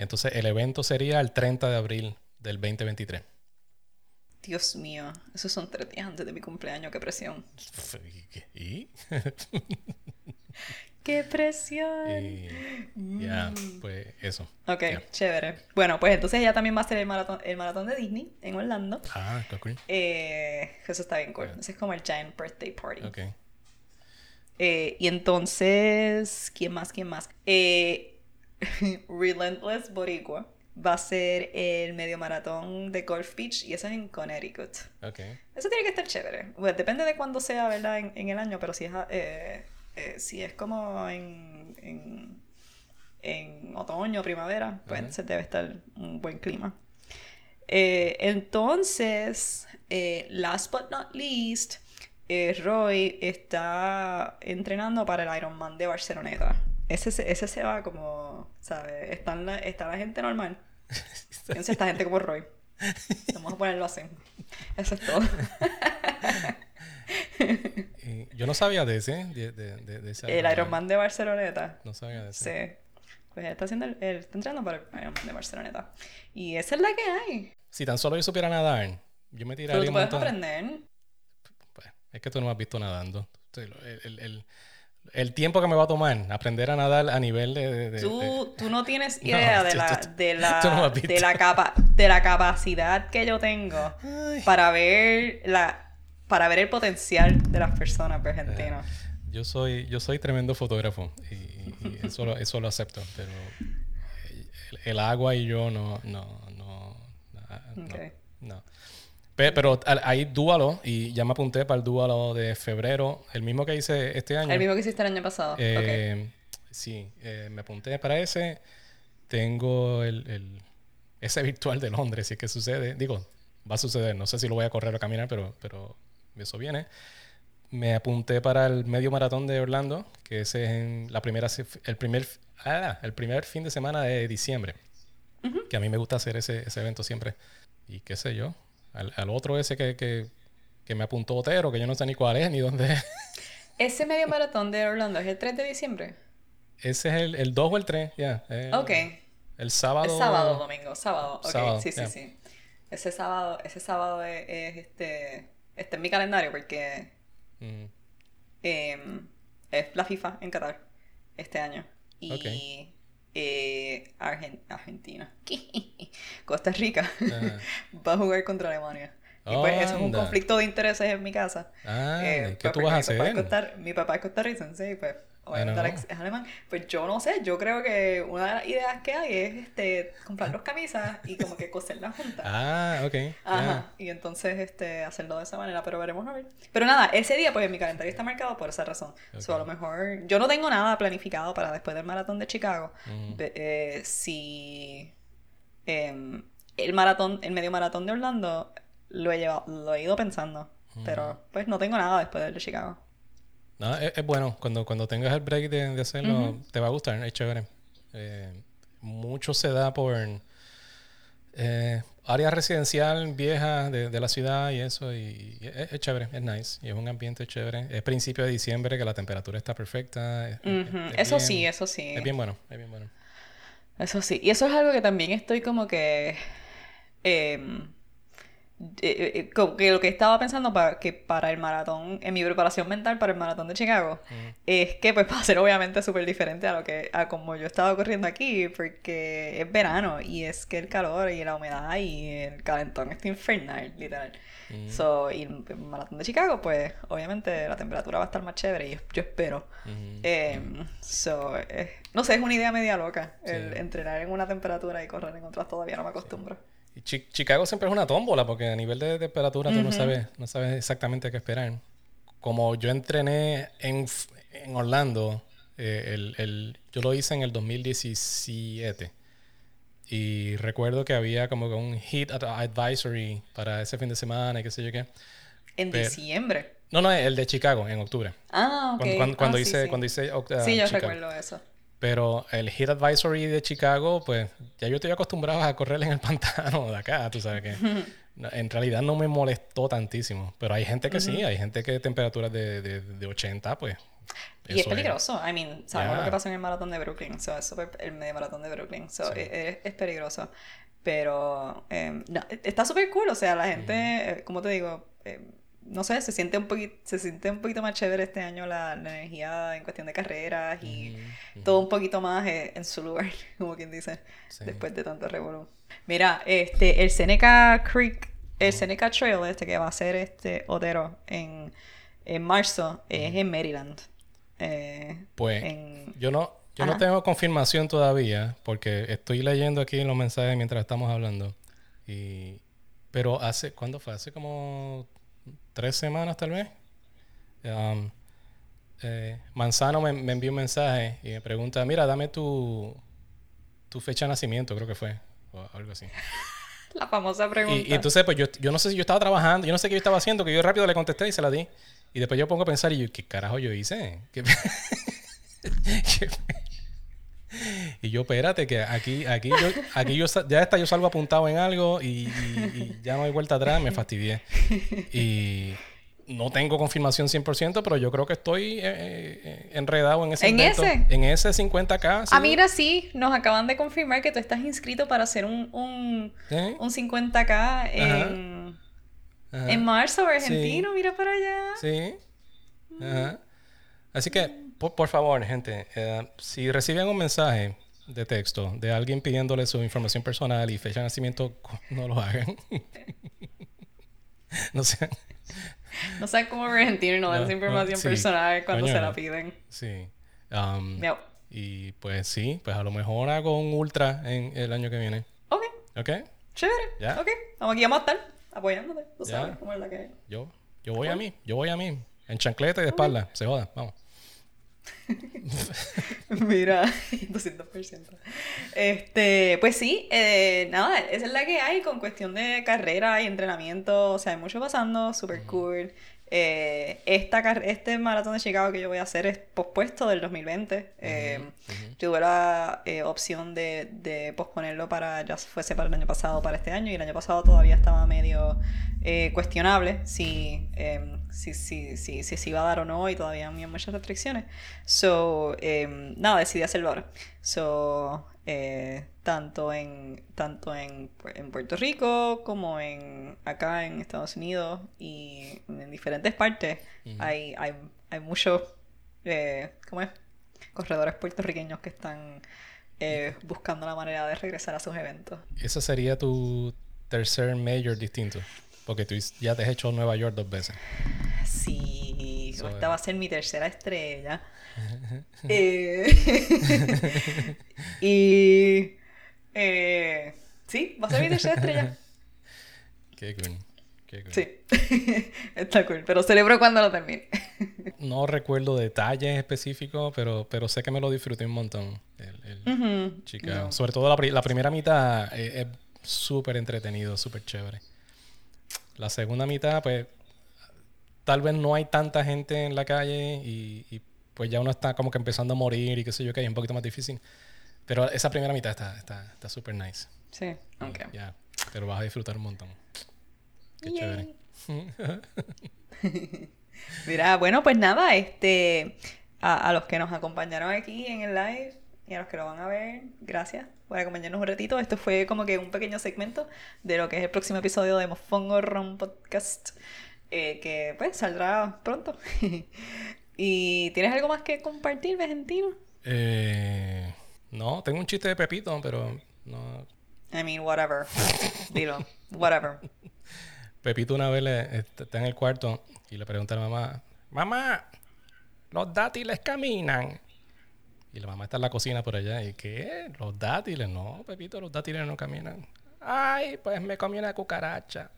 Entonces el evento sería el 30 de abril del 2023. Dios mío, esos son tres días antes de mi cumpleaños, qué presión. (laughs) ¿Y? ¡Qué presión! Y ya, pues eso. Ok, chévere. Bueno, pues entonces ya también va a ser el maratón, el maratón de Disney en Orlando. Ah, qué cool. Eh, eso está bien cool. Ese es como el Giant Birthday Party. Ok. Eh, y entonces, ¿quién más? ¿Quién más? Eh, (laughs) Relentless Boricua va a ser el medio maratón de Golf Beach y eso es en Connecticut. Ok. Eso tiene que estar chévere. Bueno, depende de cuándo sea, ¿verdad? En, en el año, pero si es, eh, eh, si es como en, en, en otoño, primavera, pues se debe estar un buen clima. Eh, entonces, last but not least, Roy está entrenando para el Ironman de Barceloneta. Ese, se- ese se va como, ¿sabes? Está la, está la gente normal. (laughs) Entonces está gente como Roy. Vamos a ponerlo así. Eso es todo. Y (laughs) yo no sabía de ese, de, de, de, de ese El Ironman de Barceloneta. No sabía de ese. Sí. Pues él está haciendo el, él está entrando para el Ironman de Barceloneta. Y esa es la que hay. Si tan solo yo supiera nadar, yo me Pero tiraría tú un puedes montón. aprender. Pues, es que tú no me has visto nadando. El, el- el- tiempo que me va a tomar aprender a nadar a nivel de... de- de- Tú, tú no tienes (laughs) No, idea de, la, de, no la, de, capa, de la capacidad que yo tengo Ay. para ver la para ver el potencial de las personas argentinas. Yo soy, yo soy tremendo fotógrafo y, (laughs) eso, lo, eso lo acepto, pero el, el agua y yo no, no, no, no. Pe- Pero hay dúalo y ya me apunté para el dúalo de febrero, el mismo que hice este año. El mismo que hiciste el año pasado. Eh, Sí, eh, me apunté para ese. Tengo el, el- ese virtual de Londres, si es que sucede. Digo, va a suceder. No sé si lo voy a correr o caminar, pero, pero eso viene. Me apunté para el medio maratón de Orlando, que ese es en la primera, el primer, ah, el primer fin de semana de diciembre. Que a mí me gusta hacer ese, ese evento siempre. Y qué sé yo. Al, al otro ese que, que, que me apuntó Otero, que yo no sé ni cuál es ni dónde es. (laughs) Ese medio maratón de Orlando es el 3 de diciembre. Ese es el, el 2 o el 3, ya. Ok. El sábado. Es sábado domingo, sábado. Ok, Sábado, sí, sí, sí. Ese sábado, ese sábado es, es, este, está en mi calendario porque Mm, em, es la FIFA en Qatar este año. Y Ok. Eh, Argen- Argentina, (laughs) Costa Rica, Ajá. (laughs) va a jugar contra Alemania. Y pues eso es un conflicto de intereses en mi casa. Ah, Eh, ¿qué tú vas a papá hacer? costar- mi papá es costarricense y pues obviamente. Alex es alemán. Pues yo no sé, yo creo que una de las ideas que hay es este comprar dos camisas y como que coserlas juntas. (laughs) Ah, ok. Ajá, y entonces este, hacerlo de esa manera, pero veremos a ver. Pero nada, ese día pues en mi calendario está marcado por esa razón. So, a lo mejor, yo no tengo nada planificado para después del maratón de Chicago. Eh, si em, el maratón, el medio maratón de Orlando lo he llevado, lo he ido pensando, pero pues no tengo nada después del de Chicago. No, es, es bueno. Cuando, cuando tengas el break de, de hacerlo, te va a gustar. Es chévere. Eh, mucho se da por eh, área residencial vieja de, de la ciudad y eso. Y, y es, es chévere, es nice. Y es un ambiente chévere. Es principio de diciembre que la temperatura está perfecta. es- Eso bien- sí, eso sí. Es bien bueno, es bien bueno. Eso sí, y eso es algo que también estoy como que... em, eh, eh, que lo que estaba pensando para que para el maratón, en mi preparación mental para el maratón de Chicago, es que pues (laughs) va a ser obviamente súper diferente a lo que, a como yo estaba corriendo aquí, porque es verano y es que el calor y la humedad y el calentón está infernal, literal. So, y el maratón de Chicago, pues obviamente la temperatura va a estar más chévere y yo, yo espero. Em, so, eh, no sé, es una idea media loca. El entrenar en una temperatura y correr en otras todavía no me acostumbro. Chi- Chicago siempre es una tómbola porque a nivel de temperatura tú no sabes, no sabes exactamente qué esperar. Como yo entrené en, en Orlando, eh, el, el- yo lo hice en el 2017. Y recuerdo que había como un heat ad- advisory para ese fin de semana y qué sé yo qué. En Pero- diciembre. No, no, el de Chicago, en octubre. Ah, ok. Cuando, cuando- cuando Ah, hice, sí. cuando hice oct- Sí, yo Chicago. recuerdo eso. Pero el Heat Advisory de Chicago, pues ya yo estoy acostumbrado a correr en el (laughs) pantano de acá, tú sabes que en realidad no me molestó tantísimo. Pero hay gente que sí, hay gente que temperaturas de, de, de 80, pues Y es peligroso. I mean, sabemos Ya. lo que pasó en el maratón de Brooklyn. So, es súper- el medio maratón de Brooklyn. So, Sí. es, es- es peligroso. Pero eh, no, está súper cool. O sea, la gente, eh, como te digo, eh, no sé, se siente un poquito, se siente un poquito más chévere este año la, la energía en cuestión de carreras y todo un poquito más eh, en su lugar, (laughs) como quien dice, Sí. después de tanto revolú. Mira, este, el Seneca Creek, el Seneca Trail, este que va a ser este Otero en, en marzo, es en Maryland. Eh, Pues en- yo no, yo no tengo confirmación todavía porque estoy leyendo aquí los mensajes mientras estamos hablando. Y, pero hace, ¿cuándo fue? Hace como tres semanas tal vez. Um, eh, Manzano me, me envió un mensaje y me pregunta, mira, dame tu, tu fecha de nacimiento, creo que fue, o algo así. (laughs) la famosa pregunta. Y, y entonces, pues yo, yo no sé si yo estaba trabajando, yo no sé qué yo estaba haciendo, que yo rápido le contesté y se la di. Y después yo pongo a pensar, y yo, ¿qué carajo yo hice? ¿Qué- (laughs) qué- y yo, espérate, que aquí, aquí, yo, aquí yo, ya está, yo salgo apuntado en algo y, y- y ya no hay vuelta atrás, me fastidié. Y no tengo confirmación 100%, pero yo creo que estoy eh, eh, enredado en ese ¿En invento. ese? En ese 50K. sí. Ah, mira, sí, nos acaban de confirmar que tú estás inscrito para hacer un, un, un 50k en, Ajá. en marzo, argentino, mira para allá. Sí. Ajá. Así que, por, por favor, gente, eh, si reciben un mensaje de texto de alguien pidiéndole su información personal y fecha de nacimiento, (laughs) no lo hagan. (laughs) no sean. No sé cómo argentino no dan No, su información no, sí. personal cuando Coño, se la no. piden. Sí. Um, Miau. y pues sí, pues a lo mejor hago un ultra en el año que viene. Ok, ¿Ok? chévere. Ya. Ok, vamos aquí, vamos a estar apoyándote. Tú sabes cómo es la que es. Yo, yo voy a mí, yo voy a mí. En chancleta y de espalda. Se joda, vamos. (laughs) Mira, (laughs) 200%. Este, pues sí, eh, nada, esa es la que hay con cuestión de carrera y entrenamiento. O sea, hay mucho pasando, súper cool. Eh, esta, este maratón de Chicago que yo voy a hacer es pospuesto del 2020. Eh, Tuve la eh, opción de, de posponerlo para, ya fuese para el año pasado, para este año, y el año pasado todavía estaba medio eh, cuestionable si, eh, si, si, si, si se iba a dar o no, y todavía había muchas restricciones. So, eh, nada, decidí hacerlo ahora. So, eh, tanto en, tanto en, en Puerto Rico como en acá en Estados Unidos y en diferentes partes hay, hay, hay muchos, eh, ¿cómo es? corredores puertorriqueños que están eh, buscando la manera de regresar a sus eventos. Ese sería tu tercer major distinto. Porque tú ya te has hecho Nueva York dos veces. Sí, Eso esta es. va a ser mi tercera estrella. (laughs) Eh, (laughs) y eh, sí, va a ser mi tercera estrella. (laughs) Qué cool. Qué cool. Sí, está cool, pero celebro cuando lo termine. No recuerdo detalles específicos, pero, pero sé que me lo disfruté un montón. El, el. No. Sobre todo la primera mitad eh, es súper entretenido, súper chévere. La segunda mitad, pues, tal vez no hay tanta gente en la calle y, y, pues ya uno está como que empezando a morir y qué sé yo, que es un poquito más difícil. Pero esa primera mitad está está está súper nice. Sí, ok. Ya, pero vas a disfrutar un montón. Qué chévere. (laughs) Mira, bueno, pues nada, este, a, a los que nos acompañaron aquí en el live y a los que lo van a ver, gracias por acompañarnos un ratito. Esto fue como que un pequeño segmento de lo que es el próximo episodio de Mofongo Ron Podcast, eh, que pues saldrá pronto. (laughs) ¿Y tienes algo más que compartir, Vejentino? Eh, no, tengo un chiste de Pepito, pero no. I mean, whatever. (laughs) Dilo, whatever. Pepito una vez le- este, está en el cuarto y le pregunta a la mamá, mamá, los dátiles caminan. Y la mamá está en la cocina por allá y ¿qué? ¿Los dátiles? No, Pepito, los dátiles no caminan. Ay, pues me comí una cucaracha.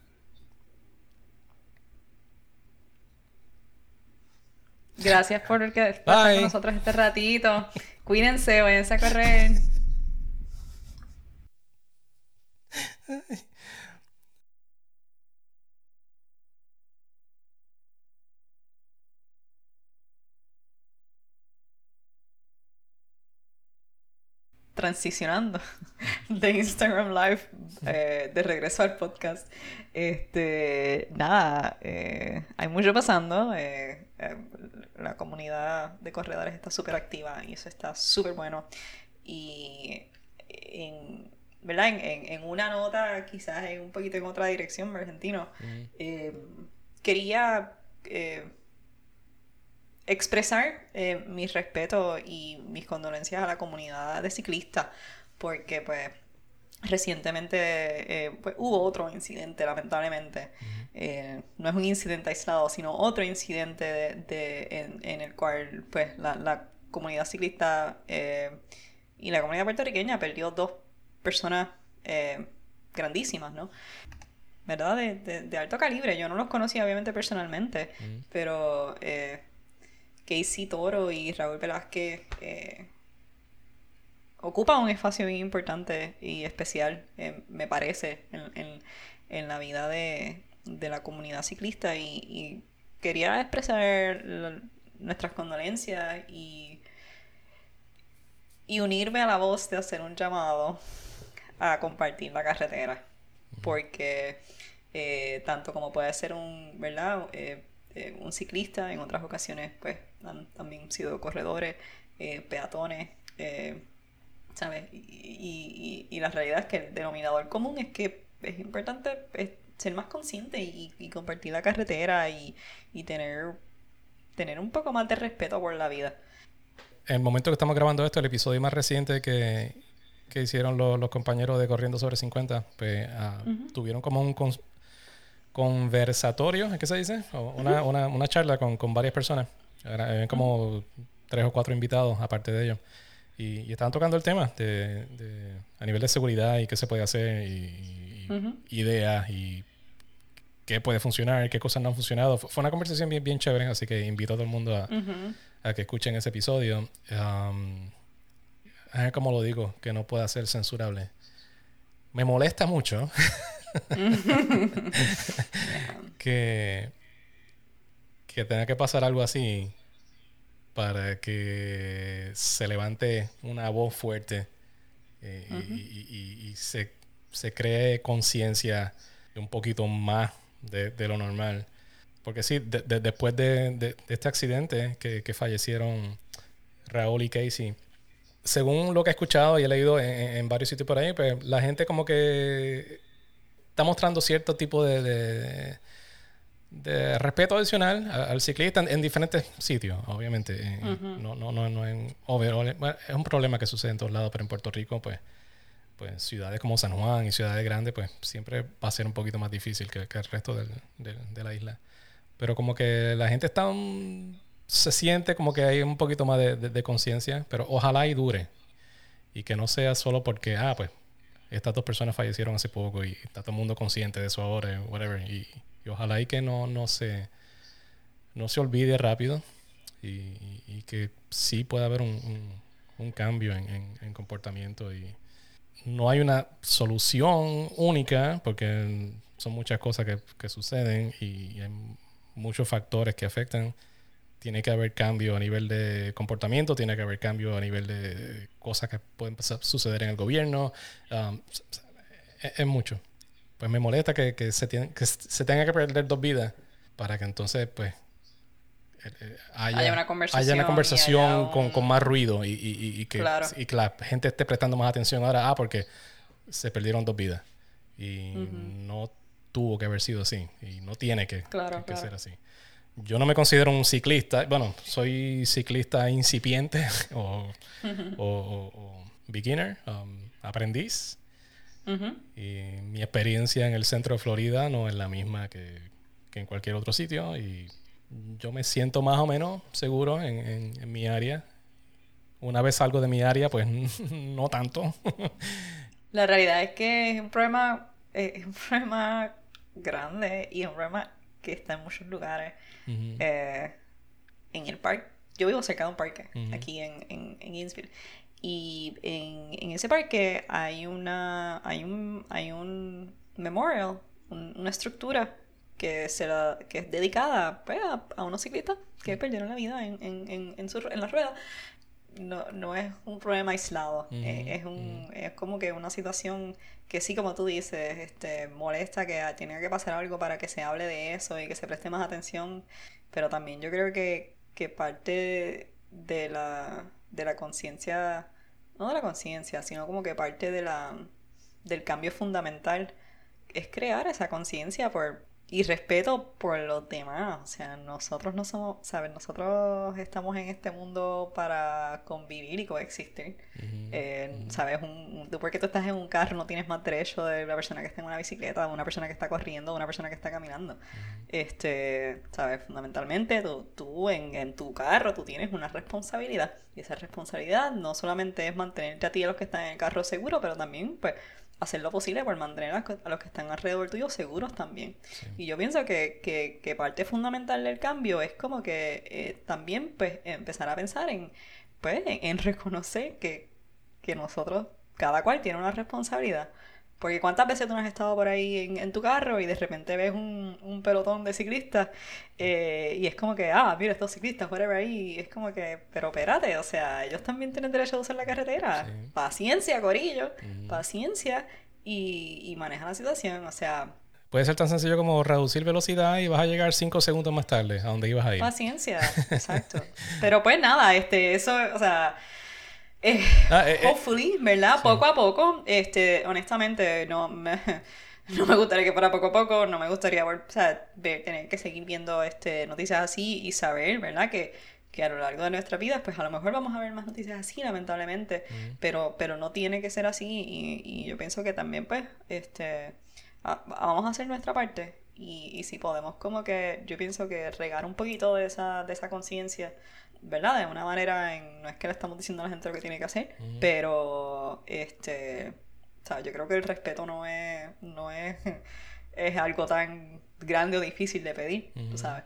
Gracias por que estar con nosotros este ratito. Cuídense, váyanse a correr. Transicionando (laughs) de Instagram Live eh, de regreso al podcast. Este, nada, eh, hay mucho pasando. eh, la comunidad de corredores está súper activa y eso está súper bueno. Y en, ¿verdad? En, una nota, quizás en un poquito en otra dirección, argentino, eh, quería eh, expresar eh, mi respeto y mis condolencias a la comunidad de ciclistas, porque pues recientemente pues, hubo otro incidente, lamentablemente. no es un incidente aislado, sino otro incidente de, en, el cual pues, la, la comunidad ciclista y la comunidad puertorriqueña perdió dos personas eh, grandísimas, ¿no? ¿Verdad? De, alto calibre. Yo no los conocía obviamente personalmente, pero eh, Casey Toro y Raúl Velázquez eh, ocupan un espacio bien importante y especial, eh, me parece, en, la vida de, la comunidad ciclista y, quería expresar nuestras condolencias y, y unirme a la voz de hacer un llamado a compartir la carretera. Porque eh, tanto como puede ser un, ¿verdad? Eh, eh, un ciclista, en otras ocasiones pues han también sido corredores, peatones, ¿sabes? Y, y, la realidad es que el denominador común es que es importante ser más consciente y, compartir la carretera y, tener, tener un poco más de respeto por la vida. En el momento que estamos grabando esto, el episodio más reciente que, que hicieron los, compañeros de Corriendo sobre 50, pues ah, tuvieron como un conversatorio, ¿qué se dice? una, una, una, charla con, con, varias personas. Eran como tres o cuatro invitados aparte de ellos. Y, estaban tocando el tema de, a nivel de seguridad y qué se puede hacer y, ideas y qué puede funcionar, qué cosas no han funcionado. Fue una conversación bien, bien chévere, así que invito a todo el mundo a, a que escuchen ese episodio. Um, a ver cómo lo digo, que no pueda ser censurable. Me molesta mucho (laughs) (laughs) que, que tenga que pasar algo así para que se levante una voz fuerte eh, y, se, cree conciencia un poquito más de, lo normal. Porque sí, después de, este accidente que, que fallecieron Raúl y Casey, según lo que he escuchado y he leído en, varios sitios por ahí, pues la gente como que está mostrando cierto tipo de, de, respeto adicional al, ciclista en, diferentes sitios, obviamente. No, no, no, no en es un problema que sucede en todos lados, pero en Puerto Rico, pues, pues ciudades como San Juan y ciudades grandes, pues siempre va a ser un poquito más difícil que, el resto de la isla. Pero como que la gente está se siente como que hay un poquito más de, conciencia, pero ojalá y dure. Y que no sea solo porque, ah, pues, estas dos personas fallecieron hace poco y está todo el mundo consciente de eso ahora, whatever. Y, ojalá y que no, no, se, no se olvide rápido y, que sí pueda haber un, un, cambio en, comportamiento. Y no hay una solución única porque son muchas cosas que, que suceden y hay muchos factores que afectan tiene que haber cambio a nivel de comportamiento, tiene que haber cambio a nivel de cosas que pueden suceder en el gobierno. Um, es, mucho. Pues me molesta que, se que se tenga que perder dos vidas para que entonces, pues, haya, una conversación, con, más ruido y, que, la gente esté prestando más atención ahora, ah, porque se perdieron dos vidas. Y no tuvo que haber sido así. Y no tiene que, que ser así. Yo no me considero un ciclista, bueno, soy ciclista incipiente (laughs) o, beginner, um, aprendiz. Y mi experiencia en el centro de Florida no es la misma que, en cualquier otro sitio. Y yo me siento más o menos seguro en, mi área. Una vez salgo de mi área, pues (laughs) no tanto. (laughs) la realidad es que es un problema, es un problema grande y un problema que está en muchos lugares. Eh, en el parque, yo vivo cerca de un parque, aquí en, en, en Y en, en, ese parque hay una hay un, hay un memorial, una estructura que, se que es dedicada pues, a, unos ciclistas que perdieron la vida en, en, en, su, en la rueda. No, no es un problema aislado, es, un, es como que una situación que sí, como tú dices, este, molesta que tenga que pasar algo para que se hable de eso y que se preste más atención. pero también yo creo que, que parte de la, de la conciencia, no de la conciencia, sino como que parte de la, del cambio fundamental es crear esa conciencia por y respeto por los demás. O sea, nosotros no somos, ¿sabes? Nosotros estamos en este mundo para convivir y coexistir. Eh, ¿Sabes? Un, tú porque tú estás en un carro no tienes más derecho de la persona que está en una bicicleta, de una persona que está corriendo, de una persona que está caminando. Este, ¿sabes? Fundamentalmente tú, tú en, en tu carro tú tienes una responsabilidad. Y esa responsabilidad no solamente es mantenerte a ti y a los que están en el carro seguro, pero también, pues, hacer lo posible por mantener a, los que están alrededor tuyo seguros también. Y yo pienso que, que, parte fundamental del cambio es como que eh, también pues empezar a pensar en, pues, en, reconocer que, que nosotros, cada cual tiene una responsabilidad. Porque cuántas veces tú no has estado por ahí en, tu carro y de repente ves un, pelotón de ciclistas eh, y es como que, ah, mira estos ciclistas, whatever ahí, y es como que, pero espérate, o sea, ellos también tienen derecho a usar la carretera. Paciencia, Corillo, paciencia y, y maneja la situación, o sea, Puede ser tan sencillo como reducir velocidad y vas a llegar cinco segundos más tarde a donde ibas a ir. Paciencia, (laughs) exacto. Pero pues nada, este, eso, o sea, eh, ah, eh, eh, hopefully, ¿verdad? Poco a poco, este, honestamente, no me, (laughs) no me gustaría que fuera poco a poco, no me gustaría o sea, tener que seguir viendo este, noticias así y saber, ¿verdad? Que, que a lo largo de nuestra vida, pues a lo mejor vamos a ver más noticias así, lamentablemente, pero, pero no tiene que ser así y, y yo pienso que también, pues, este, vamos a hacer nuestra parte y, y si podemos como que, yo pienso que regar un poquito de esa, de esa conciencia ¿verdad? De una manera, en, no es que le estamos diciendo a la gente lo que tiene que hacer, pero este, yo creo que el respeto no es, no es, (laughs) es algo tan grande o difícil de pedir, tú sabes.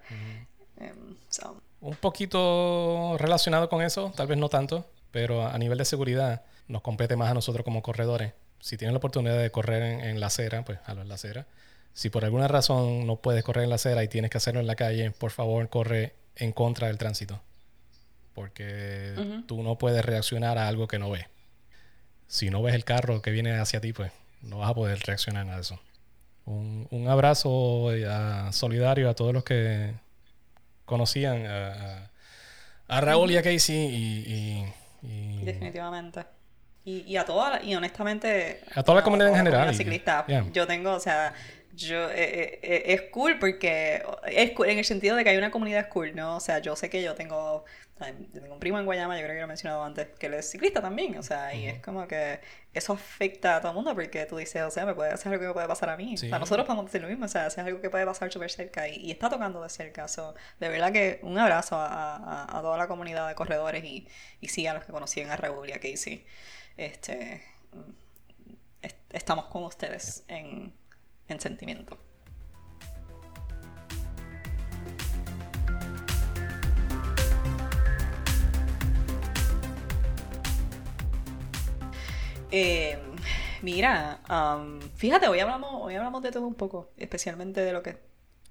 Em, Un poquito relacionado con eso, tal vez no tanto, pero a nivel de seguridad nos compete más a nosotros como corredores. Si tienes la oportunidad de correr en, la acera, pues a en la acera. Si por alguna razón no puedes correr en la acera y tienes que hacerlo en la calle, por favor corre en contra del tránsito porque tú no puedes reaccionar a algo que no ves. Si no ves el carro que viene hacia ti, pues no vas a poder reaccionar a eso. Un, abrazo solidario a todos los que conocían a, Raúl y a Casey y, definitivamente y, a toda y honestamente a toda la comunidad en general ciclista yo tengo o sea yo eh, eh, es cool porque es cool en el sentido de que hay una comunidad cool no o sea yo sé que yo tengo tengo un primo en Guayama, yo creo que lo he mencionado antes, que él es ciclista también, o sea, y es como que eso afecta a todo el mundo porque tú dices, o sea, me puede hacer algo que me puede pasar a mí. O sea, nosotros podemos decir lo mismo, o sea, es algo que puede pasar súper cerca y, está tocando de cerca. So, de verdad que un abrazo a, a, toda la comunidad de corredores y, y sí a los que conocían a Raúl y a Casey. Este, estamos con ustedes en, en sentimiento. Eh, mira, fíjate, hoy hablamos, hoy hablamos de todo un poco, especialmente de lo que...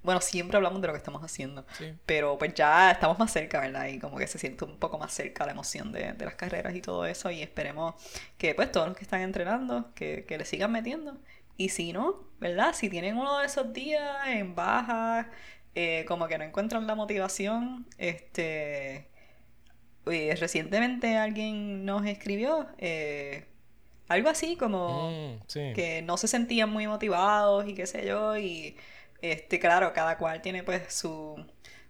Bueno, siempre hablamos de lo que estamos haciendo, pero pues ya estamos más cerca, ¿verdad? Y como que se siente un poco más cerca la emoción de, las carreras y todo eso y esperemos que pues todos los que están entrenando, que, que le sigan metiendo. Y si no, ¿verdad? Si tienen uno de esos días en baja, eh, como que no encuentran la motivación, este... Eh, recientemente alguien nos escribió, eh, algo así como mm, que no se sentían muy motivados y qué sé yo. Y este, claro, cada cual tiene pues su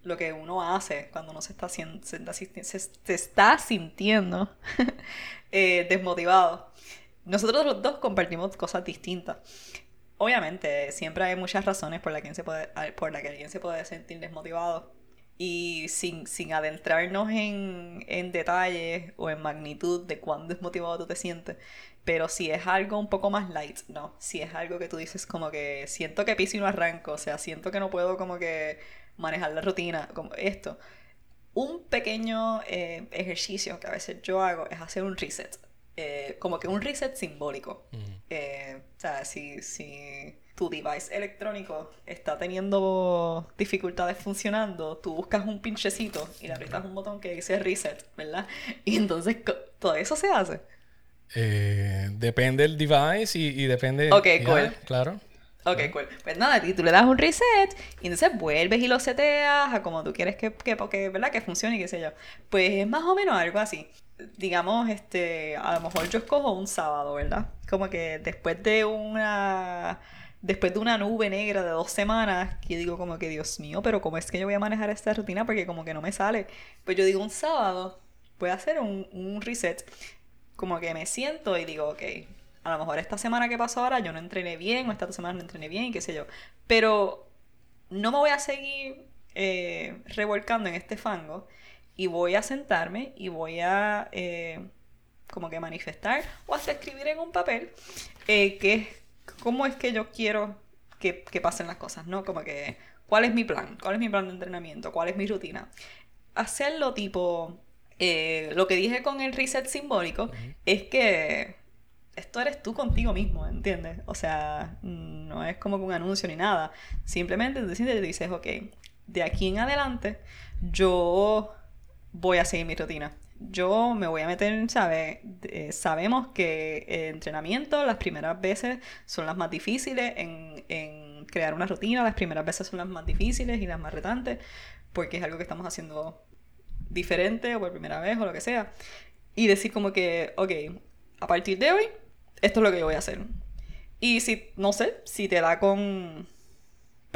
lo que uno hace cuando uno se está, se, se, está sintiendo (laughs) eh, desmotivado. Nosotros los dos compartimos cosas distintas. Obviamente, siempre hay muchas razones por las que, por la que alguien se puede sentir desmotivado y sin, sin adentrarnos en, en detalles o en magnitud de cuán desmotivado tú te sientes, pero si es algo un poco más light, ¿no? Si es algo que tú dices como que siento que piso y no arranco, o sea, siento que no puedo como que manejar la rutina, como esto. Un pequeño eh, ejercicio que a veces yo hago es hacer un reset, eh, como que un reset simbólico. Eh, o sea, si, si tu device electrónico está teniendo dificultades funcionando, tú buscas un pinchecito y le aprietas un botón que dice reset, ¿verdad? (laughs) Y entonces todo eso se hace. Eh, depende del device y, y depende... Ok, cool. Claro. Ok, cool. Pues nada, tú le das un reset y entonces vuelves y lo seteas a como tú quieres que, que, que, ¿verdad? que funcione y qué sé yo. Pues es más o menos algo así. Digamos, este, a lo mejor yo escojo un sábado, ¿verdad? Como que después de una después de una nube negra de dos semanas, que digo como que, Dios mío, pero ¿cómo es que yo voy a manejar esta rutina? Porque como que no me sale. Pues yo digo un sábado, voy a hacer un, un reset. Como que me siento y digo, ok, a lo mejor esta semana que pasó ahora yo no entrené bien, o esta semana no entrené bien, y qué sé yo. Pero no me voy a seguir eh, revolcando en este fango y voy a sentarme y voy a eh, como que manifestar o hasta escribir en un papel eh, que cómo es que yo quiero que, que, pasen las cosas, ¿no? Como que cuál es mi plan, cuál es mi plan de entrenamiento, cuál es mi rutina. Hacerlo tipo, lo que dije con el reset simbólico es que esto eres tú contigo mismo, ¿entiendes? O sea, no es como un anuncio ni nada. Simplemente te dices, ok, de aquí en adelante yo voy a seguir mi rutina. Yo me voy a meter, ¿sabes? sabemos que el entrenamiento las primeras veces son las más difíciles en, en crear una rutina, las primeras veces son las más difíciles y las más retantes, porque es algo que estamos haciendo diferente o por primera vez o lo que sea. Y decir como que, ok, a partir de hoy esto es lo que yo voy a hacer. Y si, no sé, si te da con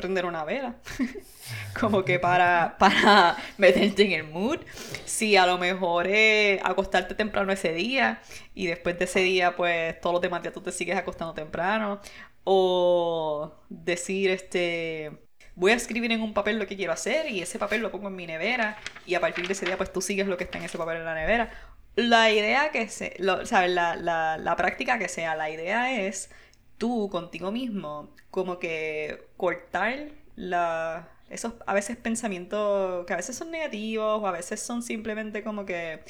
prender una vela, (laughs) como que para, para meterte en el mood, si a lo mejor es acostarte temprano ese día y después de ese día pues todos los demás días tú te sigues acostando temprano, o decir este voy a escribir en un papel lo que quiero hacer y ese papel lo pongo en mi nevera y a partir de ese día pues tú sigues lo que está en ese papel en la nevera. La idea que se, ¿sabes? La, la, la práctica que sea, la idea es tú contigo mismo, como que cortar la, esos a veces pensamientos que a veces son negativos o a veces son simplemente como que,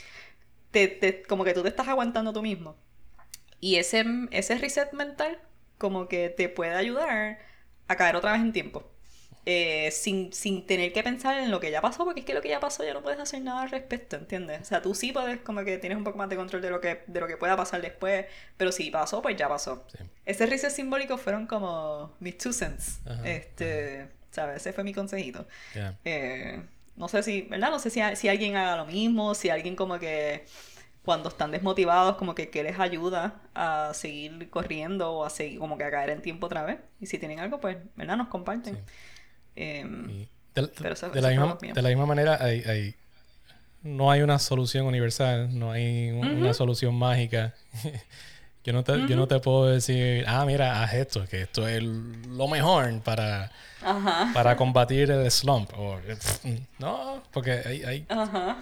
te, como que tú te estás aguantando tú mismo. Y ese, ese reset mental como que te puede ayudar a caer otra vez en tiempo. Eh, sin, sin, tener que pensar en lo que ya pasó, porque es que lo que ya pasó ya no puedes hacer nada al respecto, ¿entiendes? O sea, tú sí puedes, como que tienes un poco más de control de lo que, de lo que pueda pasar después, pero si pasó, pues ya pasó. Ese reset simbólico fueron como mis two cents. este, ¿sabes? Ese fue mi consejito. Eh, no sé si, ¿verdad? No sé si, si alguien haga lo mismo, si alguien como que cuando están desmotivados, como que, que les ayuda a seguir corriendo o a seguir, como que a caer en tiempo otra vez. Y si tienen algo, pues, ¿verdad? Nos comparten. Em, de, la misma, manera, hay, no hay una solución universal, no hay una solución mágica. (laughs) yo, no te, yo no te puedo decir, ah, mira, haz esto, que esto es lo mejor para, para combatir el slump. (laughs) no, porque hay, hay,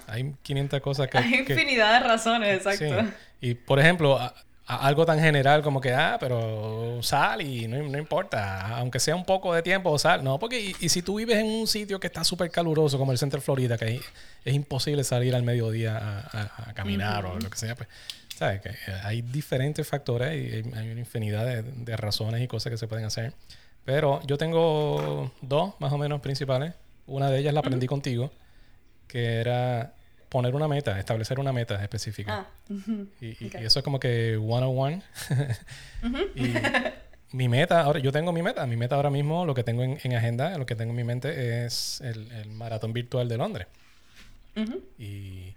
hay 500 cosas que... Hay infinidad de razones, exacto. Y, por ejemplo, algo tan general como que, ah, pero sal y no, no, importa, aunque sea un poco de tiempo, sal. No, porque y, si tú vives en un sitio que está súper caluroso como el Centro Florida, que es, imposible salir al mediodía a, caminar o lo que sea, pues, ¿sabes? Que hay diferentes factores y hay una infinidad de, razones y cosas que se pueden hacer. Pero yo tengo dos más o menos principales. Una de ellas la aprendí contigo, que era poner una meta, establecer una meta específica. Ah, y, eso es como que one on one. y mi meta, ahora yo tengo mi meta. Mi meta ahora mismo, lo que tengo en, agenda, lo que tengo en mi mente es el, maratón virtual de Londres. Y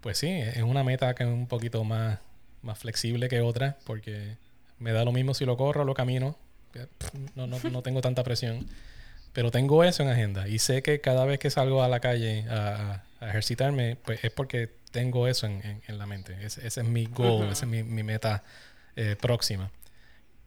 pues sí, es una meta que es un poquito más, más flexible que otra, porque me da lo mismo si lo corro o lo camino. No, no, no tengo tanta presión. Pero tengo eso en agenda y sé que cada vez que salgo a la calle a, ejercitarme, pues es porque tengo eso en, la mente. Ese, es mi goal, esa es mi, meta eh, próxima.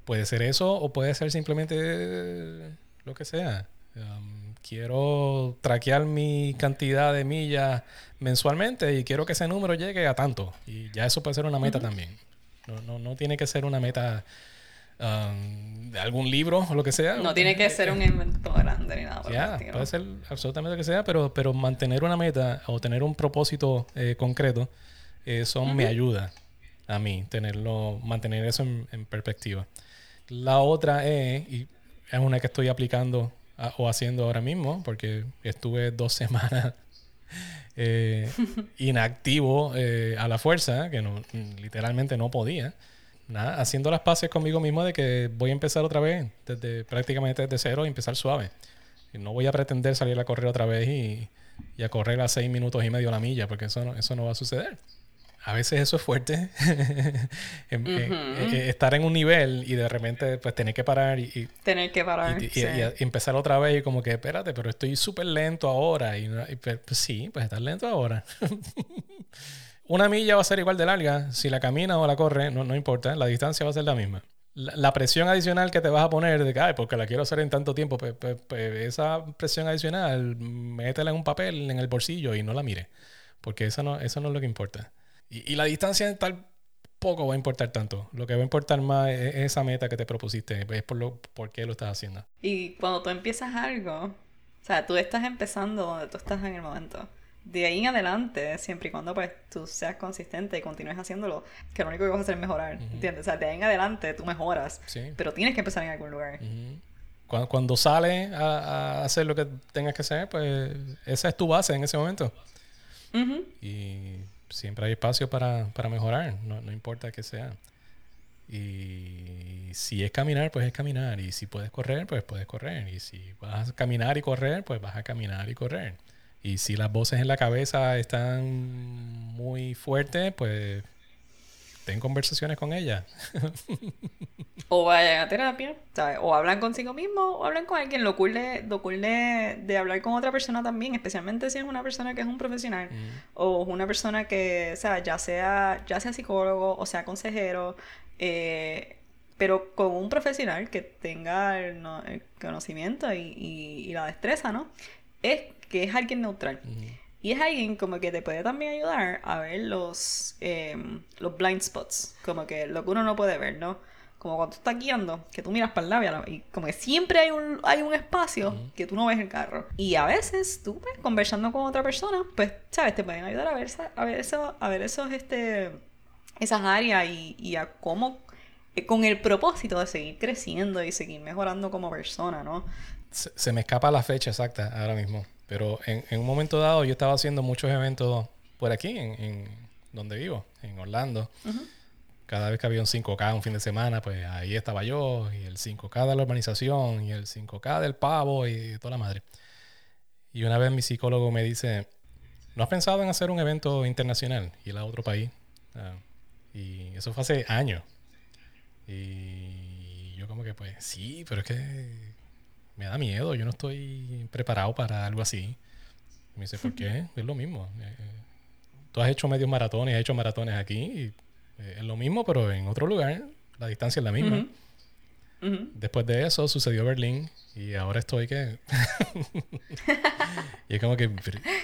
Puede ser eso o puede ser simplemente lo que sea. Um, quiero traquear mi cantidad de millas mensualmente y quiero que ese número llegue a tanto. Y ya eso puede ser una meta también. No, no, no tiene que ser una meta Um, de algún libro o lo que sea. No tiene que ser un invento grande ni nada. puede ser absolutamente lo que sea, pero, pero mantener una meta o tener un propósito eh, concreto, eso me ayuda a mí, tenerlo, mantener eso en, perspectiva. La otra es, y es una que estoy aplicando o haciendo ahora mismo, porque estuve dos (laughs) semanas eh, (laughs) inactivo eh, a la fuerza, que no, literalmente no podía nada, haciendo las paces conmigo mismo de que voy a empezar otra vez, desde prácticamente desde cero y empezar suave. Y no voy a pretender salir a correr otra vez y, y a correr a seis minutos y medio la milla, porque eso no, eso no va a suceder. A veces eso es fuerte. (laughs) Em- eh, eh, estar en un nivel y de repente pues tener que parar y, y- Tener que parar. y- sí. y empezar otra vez y como que espérate, pero estoy súper lento ahora. Y, pues, sí, pues estás lento ahora. (laughs) Una milla va a ser igual de larga. Si la camina o la corre, no, no importa. La distancia va a ser la misma. La, presión adicional que te vas a poner de que, "Ay, porque la quiero hacer en tanto tiempo, pues, pues- pues esa presión adicional, métela en un papel en el bolsillo y no la mire. Porque eso no, eso no es lo que importa. Y, y la distancia tal poco va a importar tanto. Lo que va a importar más es esa meta que te propusiste. Es por, lo, por qué lo estás haciendo. Y cuando tú empiezas algo, o sea, tú estás empezando donde tú estás en el momento. De ahí en adelante, siempre y cuando pues tú seas consistente y continúes haciéndolo, que lo único que vas a hacer es mejorar, ¿entiendes? O sea, de ahí en adelante tú mejoras, Sí. pero tienes que empezar en algún lugar. Cuando, cuando sales a, a hacer lo que tengas que hacer, pues esa es tu base en ese momento. Y siempre hay espacio para, para mejorar, no, no importa que sea. Y si es caminar, pues es caminar. Y si puedes correr, pues puedes correr. Y si vas a caminar y correr, pues vas a caminar y correr. Y si las voces en la cabeza están muy fuertes, pues ten conversaciones con ellas. (laughs) O vayan a terapia, ¿sabes? O hablan consigo mismo o hablan con alguien. Lo cool de, lo cool de, de hablar con otra persona también, especialmente si es una persona que es un profesional o una persona que, o sea, ya sea, ya sea psicólogo o sea consejero, eh, pero con un profesional que tenga el, no- el conocimiento y, y- y la destreza, ¿no? Es que es alguien neutral. Y es alguien como que te puede también ayudar a ver los, em, los blind spots, como que lo que uno no puede ver, ¿no? Como cuando tú estás guiando, que tú miras para el lado y como que siempre hay un, hay un espacio que tú no ves el carro. Y a veces tú, pues, conversando con otra persona, pues, ¿sabes? Te pueden ayudar a ver, a ver, eso, a ver esos, este, esas áreas y, y a cómo, eh, con el propósito de seguir creciendo y seguir mejorando como persona, ¿no? Se, se me escapa la fecha exacta ahora mismo. Pero en, en un momento dado yo estaba haciendo muchos eventos por aquí, en, en donde vivo, en Orlando. Cada vez que había un 5K un fin de semana, pues ahí estaba yo, y el 5K de la urbanización, y el 5K del pavo, y toda la madre. Y una vez mi psicólogo me dice, ¿no has pensado en hacer un evento internacional? Ir a otro país. Ah, y eso fue hace años. Y yo como que pues sí, pero es que me da miedo, yo no estoy preparado para algo así. Y me dice, ¿por qué? Es lo mismo. Eh, tú has hecho medios maratones, has hecho maratones aquí, y eh, es lo mismo, pero en otro lugar, la distancia es la misma. Después de eso sucedió Berlín y ahora estoy que... (laughs) y es como que...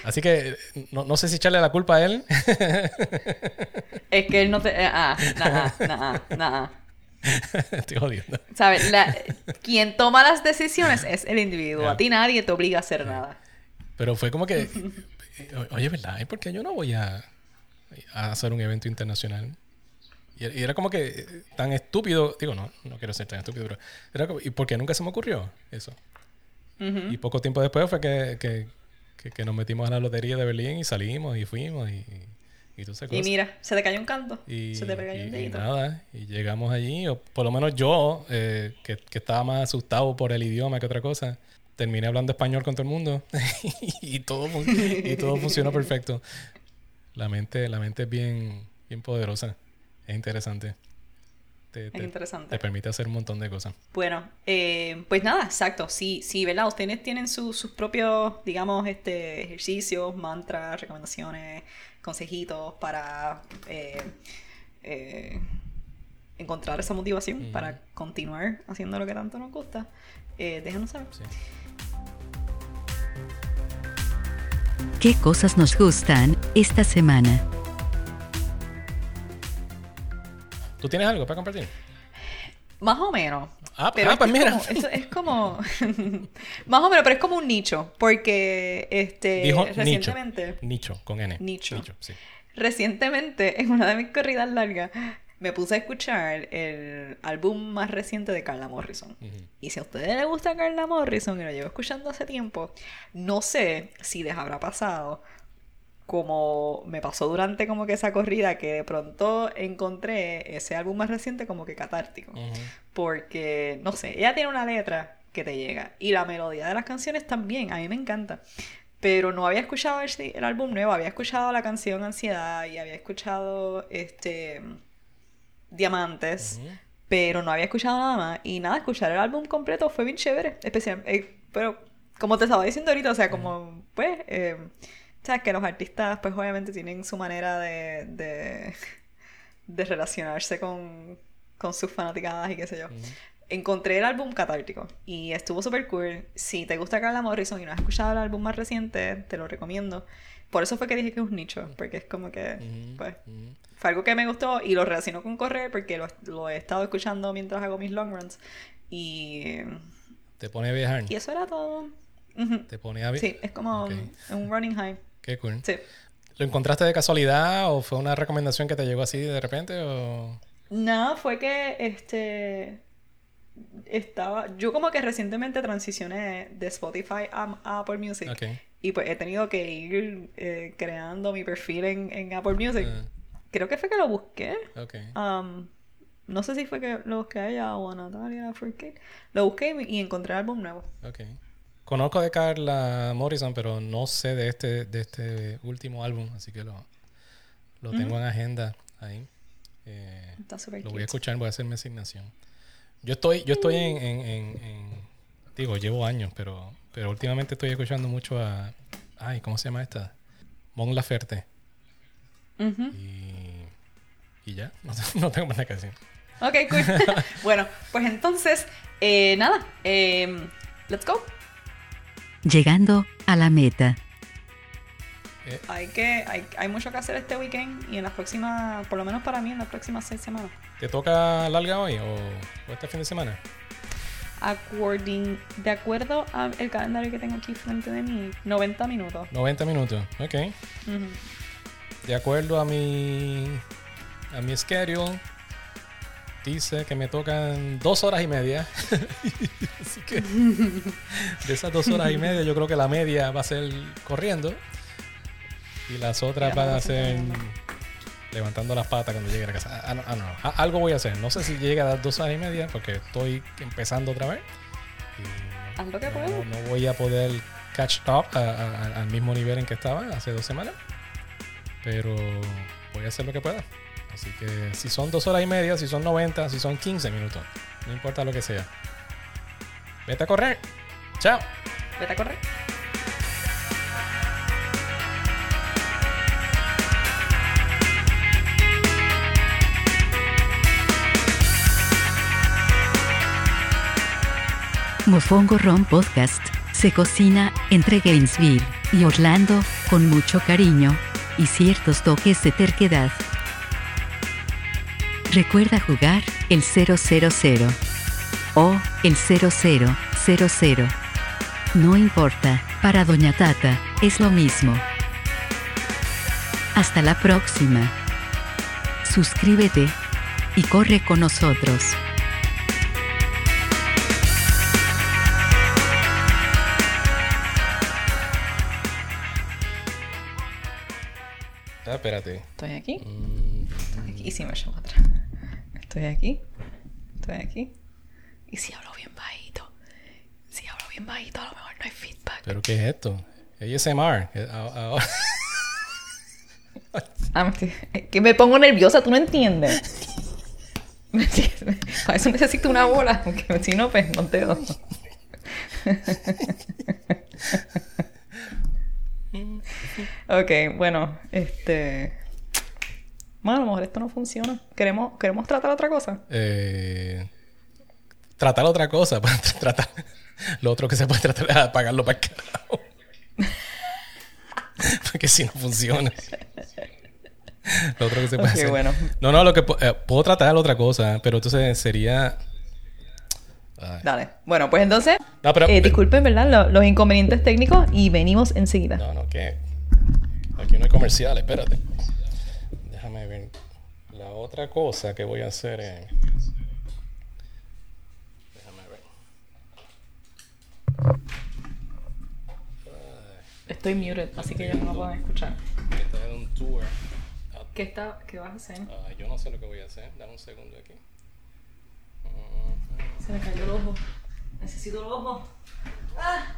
Así que eh, no, no sé si echarle la culpa a él. Es que él no te... eh, ah, nada, nada, nada. (laughs) estoy jodiendo. ¿Sabes? La- quien toma las decisiones es el individuo. Ya. A ti nadie te obliga a hacer nada. Pero fue como que... (laughs) Oye, ¿verdad? ¿Y por qué yo no voy a, a hacer un evento internacional? Y, era como que eh, tan estúpido... Digo, no, no quiero ser tan estúpido, pero... Era como, ¿Y por qué nunca se me ocurrió eso? Ujú. Y poco tiempo después fue que, que, que- que nos metimos a la lotería de Berlín y salimos y fuimos y, y, y esas Y mira, se te cayó un canto. Y, se te pegó y- un y dedito. nada, y llegamos allí, o por lo menos yo, eh, que, que estaba más asustado por el idioma que otra cosa, terminé hablando español con todo el mundo (laughs) y, todo, y todo (laughs) funcionó perfecto. La mente, la mente es bien, bien poderosa, es interesante. Te, Es te- interesante. te permite hacer un montón de cosas. Bueno, eh, pues nada, exacto. Sí, sí, ¿verdad? Ustedes tienen su- sus propios, digamos, este, ejercicios, mantras, recomendaciones, consejitos para eh, eh, encontrar esa motivación para continuar haciendo lo que tanto nos gusta. Eh, déjanos saber. Sí. ¿Qué cosas nos gustan esta semana? ¿Tú tienes algo para compartir? Más o menos. Ah, Pero ah, pues es mira. como- es como. (laughs) más o menos, pero es como un nicho. Porque este Dijo nicho. recientemente. Nicho, con N. Nicho. sí. Recientemente, (laughs) en una de mis corridas largas, me puse a escuchar el álbum más reciente de Carla Morrison. Y si a ustedes les gusta Carla Morrison, y lo llevo escuchando hace tiempo, no sé si les habrá pasado como me pasó durante como que esa corrida, que de pronto encontré ese álbum más reciente como que catártico. Ujú. Porque, no sé, ella tiene una letra que te llega. Y la melodía de las canciones también, a mí me encanta. Pero no había escuchado el, el álbum nuevo, había escuchado la canción Ansiedad y había escuchado este Diamantes, pero no había escuchado nada más. Y nada, escuchar el álbum completo fue bien chévere. Especial, eh, pero como te estaba diciendo ahorita, o sea, como, pues, eh, o sea, que los artistas, pues, obviamente tienen su manera de, de, de relacionarse con, con sus fanaticadas y qué sé yo. Encontré el álbum catártico y estuvo súper cool. Si te gusta Carla Morrison y no has escuchado el álbum más reciente, te lo recomiendo. Por eso fue que dije que es un nicho, porque es como que, pues, fue algo que me gustó y lo relaciono con correr porque lo, lo he estado escuchando mientras hago mis long runs. Y, Te pone a viajar. y eso era todo. Ujú. Te pone a viajar. Sí, es como Ok. un running high. Qué cool. Sí. ¿Lo encontraste de casualidad o fue una recomendación que te llegó así de repente o...? Nada, fue que este estaba. Yo como que recientemente transicioné de Spotify a, a Apple Music. Ok. Y pues he tenido que ir eh, creando mi perfil en, en Apple Music. Ah, Creo que fue que lo busqué. ok. Um, no sé si fue que lo busqué a ella o a Natalia Furcade. Lo busqué y, y encontré el álbum nuevo. Ok. Conozco de Carla Morrison, pero no sé de este, de este último álbum, así que lo, lo tengo en agenda ahí. Eh, Está súper lo voy a escuchar, voy a hacer mi asignación. Yo estoy, yo estoy en, en- en- en- digo, llevo años, pero, pero últimamente estoy escuchando mucho a, ay, ¿cómo se llama esta? Mon Laferte. Ujú. Y, y ya, (laughs) no, no tengo más nada que decir. Ok, cool. (laughs) bueno, pues entonces, eh, nada. em, let's go. Llegando a la meta. Hay que, hay, hay mucho que hacer este weekend y en las próximas, por lo menos para mí, en las próximas seis semanas. ¿Te toca larga hoy o, o este fin de semana? According, de acuerdo al calendario que tengo aquí frente de mí, 90 minutos. 90 minutos, ok. De acuerdo a mi a mi schedule, dice que me tocan dos horas y media. (laughs) Así que de esas dos horas y media, yo creo que la media va a ser corriendo y las otras van a ser levantando las patas cuando llegue a la casa. Ah, no, ah, no, algo voy a hacer. No sé si llega a las dos horas y media porque estoy empezando otra vez. Y Haz lo que no, no- no voy a poder catch up a- a- a- al mismo nivel en que estaba hace dos semanas. Pero voy a hacer lo que pueda. Así que si son dos horas y media, si son 90, si son 15 minutos, no importa lo que sea. Vete a correr. Chao. Vete a correr. Mofongo Ron Podcast se cocina entre Gainesville y Orlando con mucho cariño y ciertos toques de terquedad. Recuerda jugar el 000 o el 0000. No importa, para Doña Tata es lo mismo. Hasta la próxima. Suscríbete y corre con nosotros. Ah, espérate. Estoy aquí. Mm, Aquí y si me llamo atrás. Estoy aquí. Estoy aquí. Y si hablo bien bajito. Si hablo bien bajito, a lo mejor no hay feedback. ¿Pero qué es esto? ASMR. Ahora- Ah, que me pongo nerviosa, tú no entiendes. (laughs) Para eso necesito una bola, porque si no, pues no te doy. (laughs) ok, bueno, este. Bueno, a lo mejor esto no funciona. ¿Queremos, queremos tratar otra cosa? eh, tratar otra cosa. (laughs) para tratar. Lo otro que se puede tratar es apagarlo para el carajo. Porque si no funciona. Lo otro que se puede Ok, hacer. bueno. No, no, lo que eh, puedo tratar es otra cosa, pero entonces sería. Ay. Dale. Bueno, pues entonces, No, pero- eh, disculpen, ¿verdad? Lo- los inconvenientes técnicos y venimos enseguida. No, no, que. Aquí no hay comerciales, espérate. Otra cosa que voy a hacer es. Déjame ver. Estoy muted, así que ellos no me pueden escuchar. tour. ¿Qué, está, ¿Qué vas a hacer? Ah, yo no sé lo que voy a hacer. Dame un segundo aquí. Se me cayó el ojo. Necesito el ojo. ¡Ah!